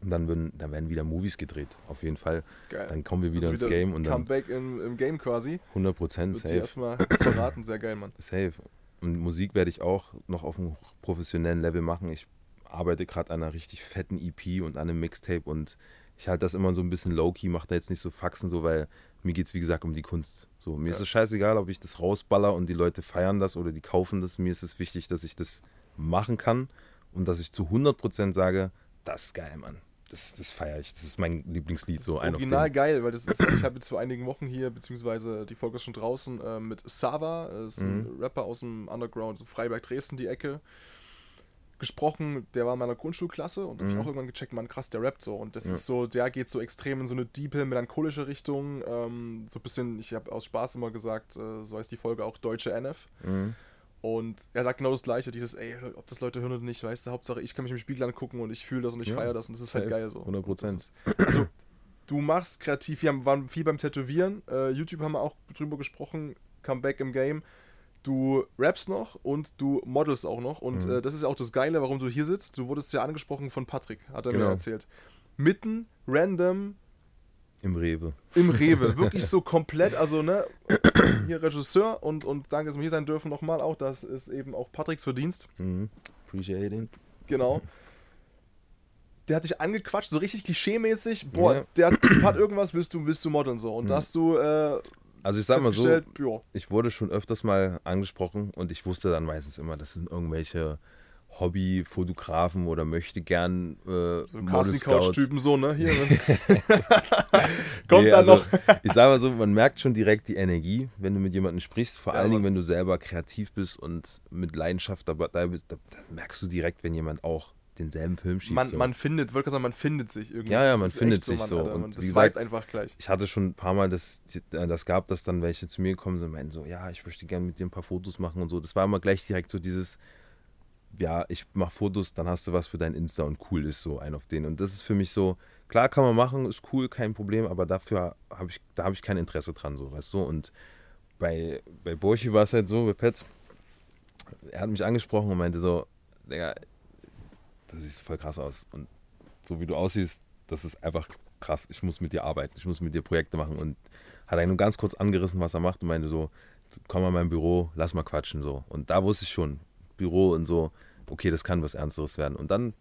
Und dann, würden, dann werden wieder Movies gedreht, auf jeden Fall. Geil. Dann kommen wir wieder Also ins Game und dann Comeback im, im Game quasi. 100% Wird sie safe. erstmal verraten. Sehr geil, Mann. Safe. Und Musik werde ich auch noch auf einem professionellen Level machen. Ich arbeite gerade an einer richtig fetten EP und an einem Mixtape und ich halte das immer so ein bisschen low-key, mache da jetzt nicht so Faxen, so, weil mir geht es wie gesagt um die Kunst. So, mir ist Ja. es scheißegal, ob ich das rausballer und die Leute feiern das oder die kaufen das. Mir ist es wichtig, dass ich das machen kann und dass ich zu 100% sage, das ist geil, Mann. Das, das feiere ich. Das ist mein Lieblingslied. Das so ist ein original geil, weil das ist, ich habe jetzt vor einigen Wochen hier, beziehungsweise die Folge ist schon draußen, äh, mit Sava, äh, ist ein Mhm. Rapper aus dem Underground, so Freiberg, Dresden, die Ecke, gesprochen. Der war in meiner Grundschulklasse und habe ich Mhm. auch irgendwann gecheckt, man krass, der rappt so. Und das Ja. ist so, der geht so extrem in so eine diepe, melancholische Richtung. Ähm, so ein bisschen, ich habe aus Spaß immer gesagt, äh, so heißt die Folge auch Deutsche NF. Mhm. Und er sagt genau das Gleiche, dieses, ey, ob das Leute hören oder nicht, weißt du, Hauptsache ich kann mich im Spiegel angucken und ich fühle das und ich Ja, feiere das und das ist halt geil so. 100%. Das ist- Also, du machst kreativ, wir haben, waren viel beim Tätowieren, äh, YouTube haben wir auch drüber gesprochen, Comeback im Game. Du rappst noch und du modelst auch noch und Mhm. äh, das ist ja auch das Geile, warum du hier sitzt. Du wurdest ja angesprochen von Patrick, hat er mir Genau. erzählt. Mitten, random, Im Rewe. im Rewe. Wirklich so komplett, also ne, hier Regisseur und, und danke, dass wir hier sein dürfen nochmal auch. Das ist eben auch Patricks Verdienst. Mhm. Appreciate it. Genau. Der hat dich angequatscht, so richtig klischee-mäßig. Boah, Ja. der Typ hat irgendwas, willst du, willst du modeln so. Und Mhm. da hast du äh, Also ich sag mal so, ja, ich wurde schon öfters mal angesprochen und ich wusste dann meistens immer, das sind irgendwelche Hobbyfotografen oder möchte gern äh, so Scouts. Couch-Typen so, ne? Hier, ne? Kommt Nee, da also, noch. ich sage mal so, man merkt schon direkt die Energie, wenn du mit jemandem sprichst. Vor Ja, allen Dingen, wenn du selber kreativ bist und mit Leidenschaft dabei da bist, da, da merkst du direkt, wenn jemand auch denselben Film schiebt. Man, so. man findet, wollte gerade sagen, man findet sich irgendwie. Ja, ja, man findet sich Mann, so. Und das wie gesagt, einfach gleich. ich hatte schon ein paar Mal das, äh, das gab, dass dann welche zu mir gekommen sind und meinten so, ja, ich möchte gerne mit dir ein paar Fotos machen und so. Das war immer gleich direkt so dieses, ja, ich mache Fotos, dann hast du was für dein Insta und cool ist so ein auf den. Und das ist für mich so, klar kann man machen, ist cool, kein Problem, aber dafür habe ich, da habe ich kein Interesse dran, so, weißt du. Und bei, bei Borchi war es halt so, bei Pet, er hat mich angesprochen und meinte so, Digga, du siehst voll krass aus. Und so wie du aussiehst, das ist einfach krass. Ich muss mit dir arbeiten, ich muss mit dir Projekte machen. Und hat einen nur ganz kurz angerissen, was er macht und meinte so, komm mal in mein Büro, lass mal quatschen so. Und da wusste ich schon, Büro und so, okay, das kann was Ernsteres werden. Und dann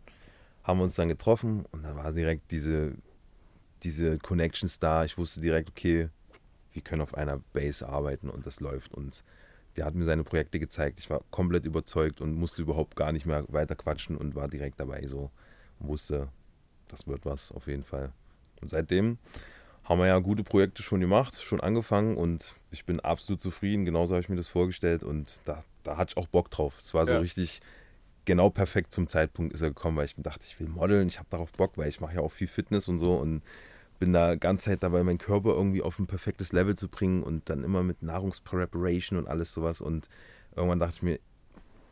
haben wir uns dann getroffen und dann war direkt diese, diese Connections da. Ich wusste direkt, okay, wir können auf einer Base arbeiten und das läuft. Und der hat mir seine Projekte gezeigt. Ich war komplett überzeugt und musste überhaupt gar nicht mehr weiter quatschen und war direkt dabei so und wusste, das wird was auf jeden Fall. Und seitdem haben wir ja gute Projekte schon gemacht, schon angefangen und ich bin absolut zufrieden. Genauso habe ich mir das vorgestellt und da, da hatte ich auch Bock drauf. Es war so Ja. richtig genau perfekt zum Zeitpunkt ist er gekommen, weil ich mir dachte, ich will modeln, ich habe darauf Bock, weil ich mache ja auch viel Fitness und so und bin da ganze Zeit dabei, meinen Körper irgendwie auf ein perfektes Level zu bringen und dann immer mit Nahrungspreparation und alles sowas und irgendwann dachte ich mir,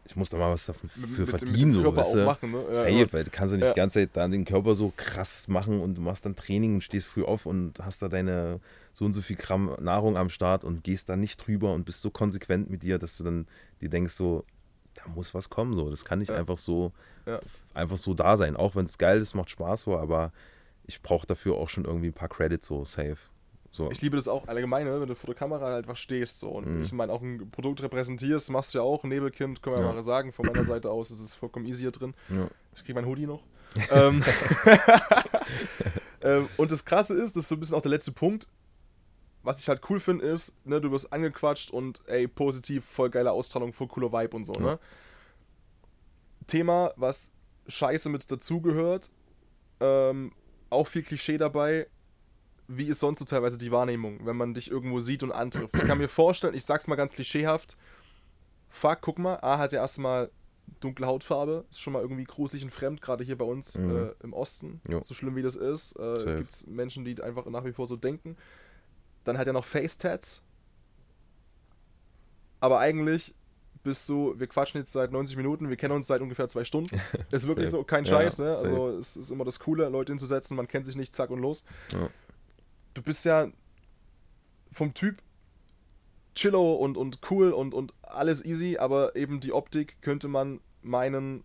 ich muss da mal was dafür Mit- für mit- verdienen, so, weißt auch du? machen, ne? Ja, Safe, weil du kannst ja nicht Ja. die ganze Zeit da den Körper so krass machen und du machst dann Training und stehst früh auf und hast da deine so und so viel Gramm Nahrung am Start und gehst da nicht drüber und bist so konsequent mit dir, dass du dann dir denkst so, da muss was kommen, so. Das kann nicht Ja. einfach so, einfach so da sein. Auch wenn es geil ist, macht Spaß so, aber ich brauche dafür auch schon irgendwie ein paar Credits so safe. So. Ich liebe das auch allgemein, ne, wenn du vor der Kamera halt einfach stehst. So. Und ich meine, auch ein Produkt repräsentierst, machst du ja auch. Nebelkind, können wir Mhm. Ja. mal sagen. Von meiner Seite aus ist es vollkommen easy hier drin. ja. Ich kriege mein Hoodie noch. ähm, ähm, und das Krasse ist, das ist so ein bisschen auch der letzte Punkt. Was ich halt cool finde, ist, ne, du wirst angequatscht und ey, positiv, voll geile Ausstrahlung, voll cooler Vibe und so, ne? Thema, was scheiße mit dazugehört, ähm, auch viel Klischee dabei. Wie ist sonst so teilweise die Wahrnehmung, wenn man dich irgendwo sieht und antrifft? Ich kann mir vorstellen, ich sag's mal ganz klischeehaft, fuck, guck mal, A hat ja erstmal dunkle Hautfarbe ist schon mal irgendwie gruselig und fremd, gerade hier bei uns Mhm. äh, im Osten. Jo. So schlimm wie das ist, äh, Safe. gibt es Menschen, die einfach nach wie vor so denken. Dann hat er noch Face-Tats. Aber eigentlich bist du, wir quatschen jetzt seit 90 Minuten, wir kennen uns seit ungefähr zwei Stunden. Ist wirklich so, kein Ja, Scheiß, ne? safe. Also es ist immer das Coole, Leute hinzusetzen, man kennt sich nicht, zack und los. Ja. Du bist ja vom Typ chillo und, und cool und, und alles easy, aber eben die Optik könnte man meinen,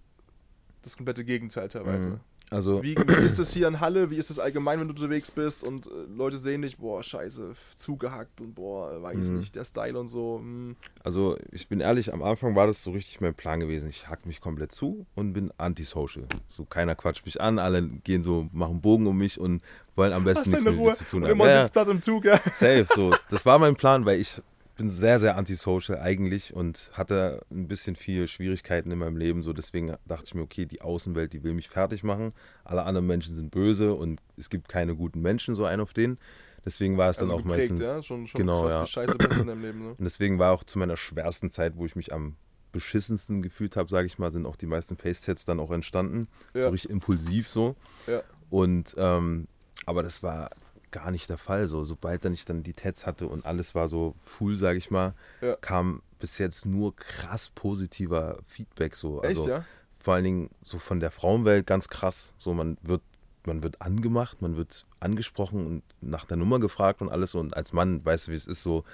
das komplette Gegenteil teilweise. Mhm. Also, Wie, wie ist es hier in Halle? Wie ist es allgemein, wenn du unterwegs bist und äh, Leute sehen dich, boah, scheiße, zugehackt und boah, weiß Mhm. nicht, der Style und so. hm. also, ich bin ehrlich, am Anfang war das so richtig mein Plan gewesen. Ich hack mich komplett zu und bin antisocial. So, keiner quatscht mich an, alle gehen so, machen Bogen um mich und wollen am besten Hast nichts mit mir zu tun haben. immer ja. Sitzplatz im Zug, ja. Safe, so. Das war mein Plan, weil ich bin sehr, sehr antisocial eigentlich und hatte ein bisschen viel Schwierigkeiten in meinem Leben. So, deswegen dachte ich mir, okay, die Außenwelt, die will mich fertig machen. Alle anderen Menschen sind böse und es gibt keine guten Menschen, so ein auf den. Deswegen war es dann Also auch geprägt, meistens. ja? Schon, schon Genau, ja. scheiße in deinem Leben, ne? Und deswegen war auch zu meiner schwersten Zeit, wo ich mich am beschissensten gefühlt habe, sage ich mal, sind auch die meisten Face-Tats dann auch entstanden. Ja. So richtig impulsiv so. Ja. Und ähm, aber das war gar nicht der Fall. So, sobald dann ich dann die Tats hatte und alles war so full, sage ich mal, Ja. kam bis jetzt nur krass positiver Feedback. So. Echt, Also ja? vor allen Dingen so von der Frauenwelt ganz krass. So, man wird, man wird angemacht, man wird angesprochen und nach der Nummer gefragt und alles. Und als Mann, weißt du, wie es ist, so,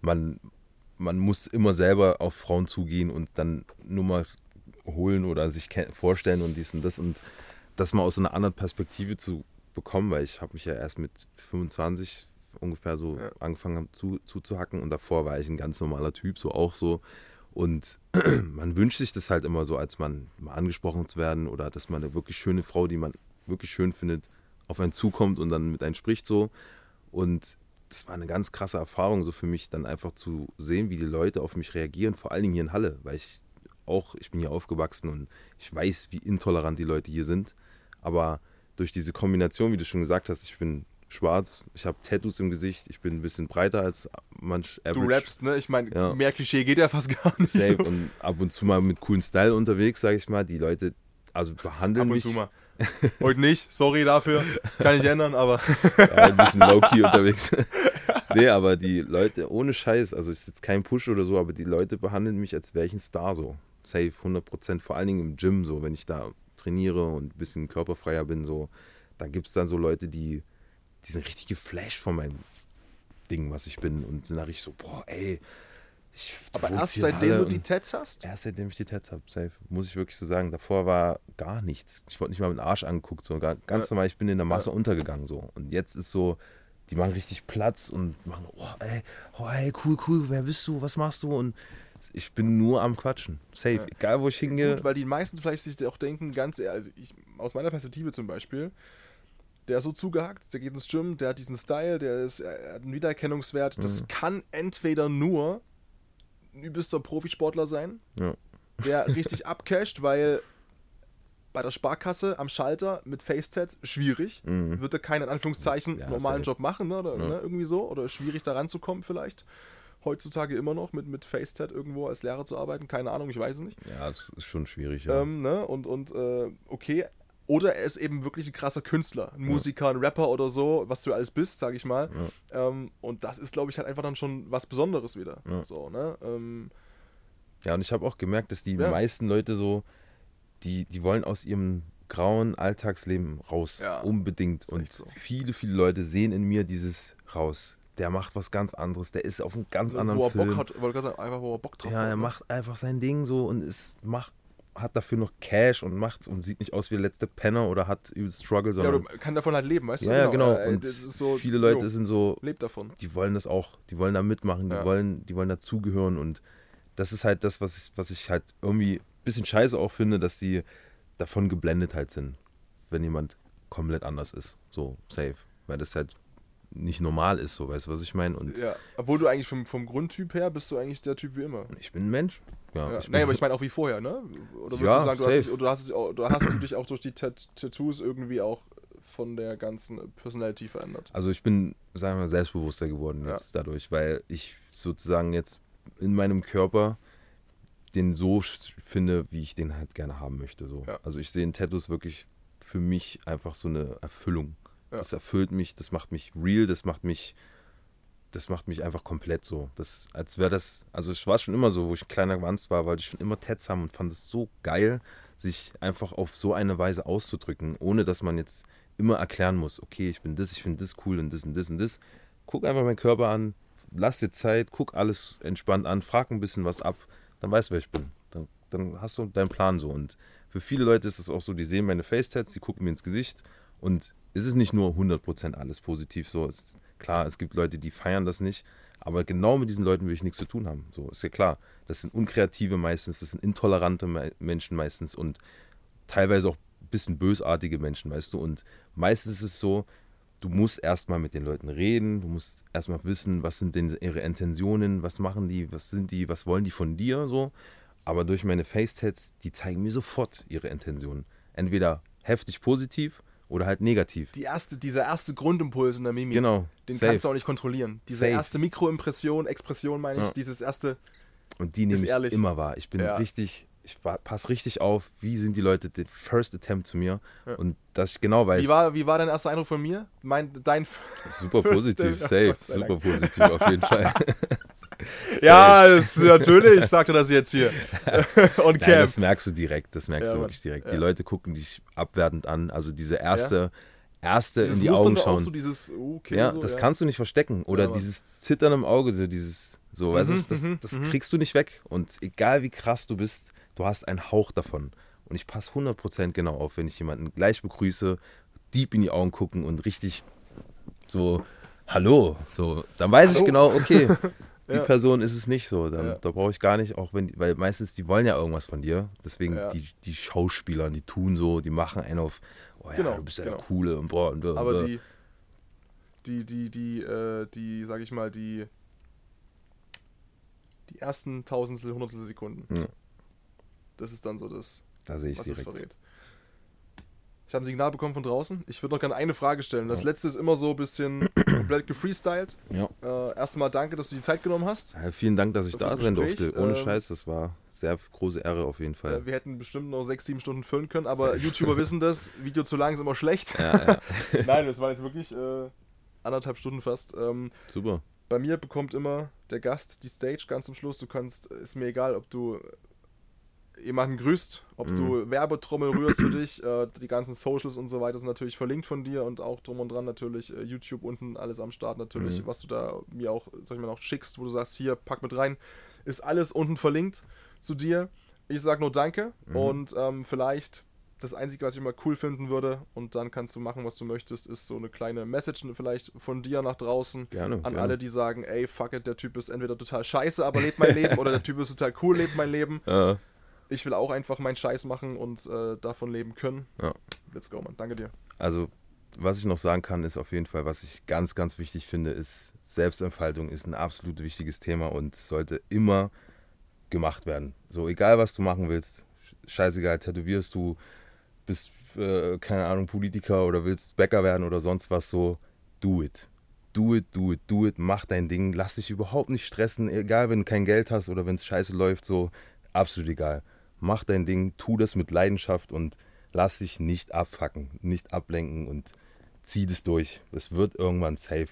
man, man muss immer selber auf Frauen zugehen und dann Nummer holen oder sich vorstellen und dies und das und das mal aus so einer anderen Perspektive zu bekommen, weil ich habe mich ja erst mit 25 ungefähr so Ja. angefangen zu, zuzuhacken und davor war ich ein ganz normaler Typ, so auch so. Und man wünscht sich das halt immer so, als Mann mal angesprochen zu werden oder dass man eine wirklich schöne Frau, die man wirklich schön findet, auf einen zukommt und dann mit einem spricht so. Und das war eine ganz krasse Erfahrung so für mich, dann einfach zu sehen, wie die Leute auf mich reagieren, vor allen Dingen hier in Halle, weil ich auch, ich bin hier aufgewachsen und ich weiß, wie intolerant die Leute hier sind. Aber durch diese Kombination, wie du schon gesagt hast, ich bin schwarz, ich habe Tattoos im Gesicht, ich bin ein bisschen breiter als manch Du average. rappst, ne? Ich meine, Ja. mehr Klischee geht ja fast gar nicht. So. und ab und zu mal mit coolen Style unterwegs, sag ich mal. Die Leute, also behandeln Ab und mich zu mal. Heute nicht, sorry dafür. Kann ich ändern, aber ja, ein bisschen low-key unterwegs. nee, aber die Leute, ohne Scheiß, also ist jetzt kein Push oder so, aber die Leute behandeln mich, als wäre ich ein Star so. Safe, 100%, vor allen Dingen im Gym so, wenn ich da trainiere und ein bisschen körperfreier bin, so, da gibt es dann so Leute, die, die sind richtig geflasht von meinem Ding, was ich bin und sind da richtig so, boah, ey, ich, aber erst seitdem du die Tats hast? Erst seitdem ich die Tats habe, safe, muss ich wirklich so sagen. Davor war gar nichts. Ich wurde nicht mal mit dem Arsch angeguckt, so ganz Ja. normal, ich bin in der Masse untergegangen so. Und jetzt ist so, die machen richtig Platz und machen, oh ey, oh ey, cool, cool, wer bist du, was machst du? Und ich bin nur am Quatschen. Safe, Ja. egal wo ich hingehe. Gut, weil die meisten vielleicht sich auch denken, ganz ehrlich, also ich, aus meiner Perspektive zum Beispiel, der ist so zugehackt, der geht ins Gym, der hat diesen Style, der ist, hat einen Wiedererkennungswert. Das Mhm. kann entweder nur ein übelster Profisportler sein, Ja. der richtig abcasht, weil bei der Sparkasse am Schalter mit Facetats schwierig. Mhm. Wird er keinen in Anführungszeichen Ja, normalen. Job machen, ne? Oder, ne? irgendwie so. Oder schwierig da ranzukommen vielleicht. Heutzutage immer noch mit, mit Facetat irgendwo als Lehrer zu arbeiten. Keine Ahnung, ich weiß es nicht. ja, das ist schon schwierig, ja. Ähm, ne? Und, und äh, okay. Oder er ist eben wirklich ein krasser Künstler, ein Musiker, ein Rapper oder so, was du alles bist, sag ich mal. Ähm, und das ist, glaube ich, halt einfach dann schon was Besonderes wieder. Ja. So, ne? Ähm, Ja, und ich habe auch gemerkt, dass die Ja. meisten Leute so, die, die wollen aus ihrem grauen Alltagsleben raus. Ja, unbedingt. Und so. viele, viele Leute sehen in mir dieses raus. Der macht was ganz anderes, der ist auf einem ganz anderen wo er Film. Bock hat, wollte sagen, einfach wo er Bock drauf ja, hat. er ne? macht einfach sein Ding so und ist, macht, hat dafür noch Cash und macht's und sieht nicht aus wie der letzte Penner oder hat Struggle, Ja, sondern. du kann davon halt leben, weißt du? ja, ja, genau. Äh, Und das ist so, viele Leute jo, sind so, lebt davon. die wollen das auch, die wollen da mitmachen, die Ja. wollen, die wollen dazugehören und das ist halt das, was ich, was ich halt irgendwie ein bisschen scheiße auch finde, dass die davon geblendet halt sind, wenn jemand komplett anders ist, so safe, weil das halt nicht normal ist, so weißt du, was ich meine und Ja, obwohl du eigentlich vom, vom Grundtyp her bist du eigentlich der Typ wie immer. ich bin ein Mensch, ja, Ja. ich Nein, aber ich meine auch wie vorher, ne? Oder würdest Ja, du sagen, du hast, dich, oder, hast, oder hast du dich auch durch die Tat Tattoos irgendwie auch von der ganzen Personality verändert? also ich bin, sagen wir mal, selbstbewusster geworden Ja. jetzt dadurch, weil ich sozusagen jetzt in meinem Körper den so finde, wie ich den halt gerne haben möchte. So. Ja. Also ich sehe in Tattoos wirklich für mich einfach so eine Erfüllung. Ja. Das erfüllt mich, das macht mich real, das macht mich, das macht mich einfach komplett so. Das, als wäre das, also es war schon immer so, wo ich ein kleiner Wanz war, wollte ich schon immer Tats haben und fand es so geil, sich einfach auf so eine Weise auszudrücken, ohne dass man jetzt immer erklären muss, okay, ich bin das, ich finde das cool und das und das und das. Guck einfach meinen Körper an, lass dir Zeit, guck alles entspannt an, frag ein bisschen was ab, dann weißt du, wer ich bin. Dann, dann hast du deinen Plan so. Und für viele Leute ist es auch so, die sehen meine Facetats, die gucken mir ins Gesicht und es ist nicht nur 100% alles positiv so. Ist klar, es gibt Leute, die feiern das nicht, aber genau mit diesen Leuten will ich nichts zu tun haben. So, ist ja klar. Das sind unkreative meistens, das sind intolerante Me- Menschen meistens und teilweise auch ein bisschen bösartige Menschen, weißt du. Und meistens ist es so, du musst erstmal mit den Leuten reden, du musst erstmal wissen, was sind denn ihre Intentionen, was machen die, was sind die, was wollen die von dir, so. Aber durch meine Facetats, die zeigen mir sofort ihre Intentionen. Entweder heftig positiv oder halt negativ. Die erste, dieser erste Grundimpuls in der Mimik, Genau, den safe. kannst du auch nicht kontrollieren. Diese Safe. erste Mikroimpression, Expression meine ich, Ja. dieses erste, Und die nehme ich ehrlich. immer wahr. Ich bin Ja. richtig, ich passe richtig auf, wie sind die Leute, der First Attempt zu mir. Und dass ich genau weiß, wie war, wie war dein erster Eindruck von mir? Mein, dein, super positiv, Ja, safe, super positiv auf jeden Fall. ja, das, natürlich, sagt er das jetzt hier. Und Nein, das merkst du direkt, das merkst Ja, du wirklich direkt. Ja. Die Leute gucken dich abwertend an. Also diese erste, erste Dieses in die Augen schauen. so dieses, okay, ja, so, das ja. kannst du nicht verstecken. Oder Ja, dieses Zittern im Auge, so dieses, so, weißt Mhm, du, das, mhm, das mhm. kriegst du nicht weg. Und egal wie krass du bist, du hast einen Hauch davon. Und ich passe 100% genau auf, wenn ich jemanden gleich begrüße, deep in die Augen gucken und richtig so, hallo, so, dann weiß ich Hallo. genau, okay, die Ja. Person ist es nicht so. Dann, Ja. Da brauche ich gar nicht, auch wenn, weil meistens, die wollen ja irgendwas von dir. Deswegen Ja. die, die Schauspieler, die tun so, die machen einen auf, oh ja, Genau, du bist ja genau. der Coole und boah und blah, Aber blah. die, die, die, die, äh, die, sag ich mal, die, die ersten Tausendstel, Hundertstel Sekunden. Ja. Das ist dann so das, da sehe ich was es direkt. verrät. Ich habe ein Signal bekommen von draußen. Ich würde noch gerne eine Frage stellen. Das letzte ist immer so ein bisschen komplett gefreestylt. Ja. Äh, erstmal danke, dass du die Zeit genommen hast. Ja, vielen Dank, dass ich da sein durfte. Ohne ähm, Scheiß, das war sehr große Ehre auf jeden Fall. Äh, wir hätten bestimmt noch sechs, sieben Stunden füllen können, aber YouTuber wissen das. Video zu lang ist immer schlecht. Ja, Nein, das waren jetzt wirklich äh, anderthalb Stunden fast. Ähm, super. Bei mir bekommt immer der Gast die Stage ganz zum Schluss. Du kannst, ist mir egal, ob du jemanden grüßt, ob du Werbetrommel rührst für dich. Äh, die ganzen Socials und so weiter sind natürlich verlinkt von dir und auch drum und dran natürlich äh, YouTube unten alles am Start natürlich, was du da mir auch, sag ich mal, auch schickst, wo du sagst, hier, pack mit rein. Ist alles unten verlinkt zu dir. Ich sag nur Danke und ähm, vielleicht das Einzige, was ich mal cool finden würde, und dann kannst du machen, was du möchtest, ist so eine kleine Message vielleicht von dir nach draußen Gerne, an gerne. alle, die sagen, ey, fuck it, der Typ ist entweder total scheiße, aber lebt mein Leben, oder der Typ ist total cool, lebt mein Leben. Ja, Ich will auch einfach meinen Scheiß machen und äh, davon leben können. ja. Let's go, Mann. Danke dir. Also, was ich noch sagen kann, ist auf jeden Fall, was ich ganz, ganz wichtig finde, ist, Selbstentfaltung ist ein absolut wichtiges Thema und sollte immer gemacht werden. So, egal was du machen willst, scheißegal, tätowierst du, bist, äh, keine Ahnung, Politiker oder willst Bäcker werden oder sonst was, so, do it. Do it, do it, do it, mach dein Ding, lass dich überhaupt nicht stressen, egal wenn du kein Geld hast oder wenn es scheiße läuft, so, absolut egal. Mach dein Ding, tu das mit Leidenschaft und lass dich nicht abfacken, nicht ablenken und zieh das durch. Es wird irgendwann safe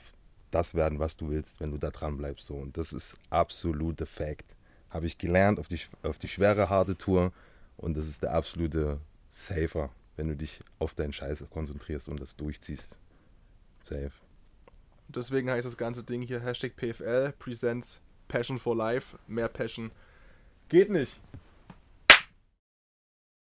das werden, was du willst, wenn du da dran bleibst. So. Und das ist absolute Fact. Habe ich gelernt auf die, auf die schwere, harte Tour und das ist der absolute Safer, wenn du dich auf deinen Scheiß konzentrierst und das durchziehst. Safe. Deswegen heißt das ganze Ding hier Hashtag PFL Presents Passion for Life. Mehr Passion geht nicht.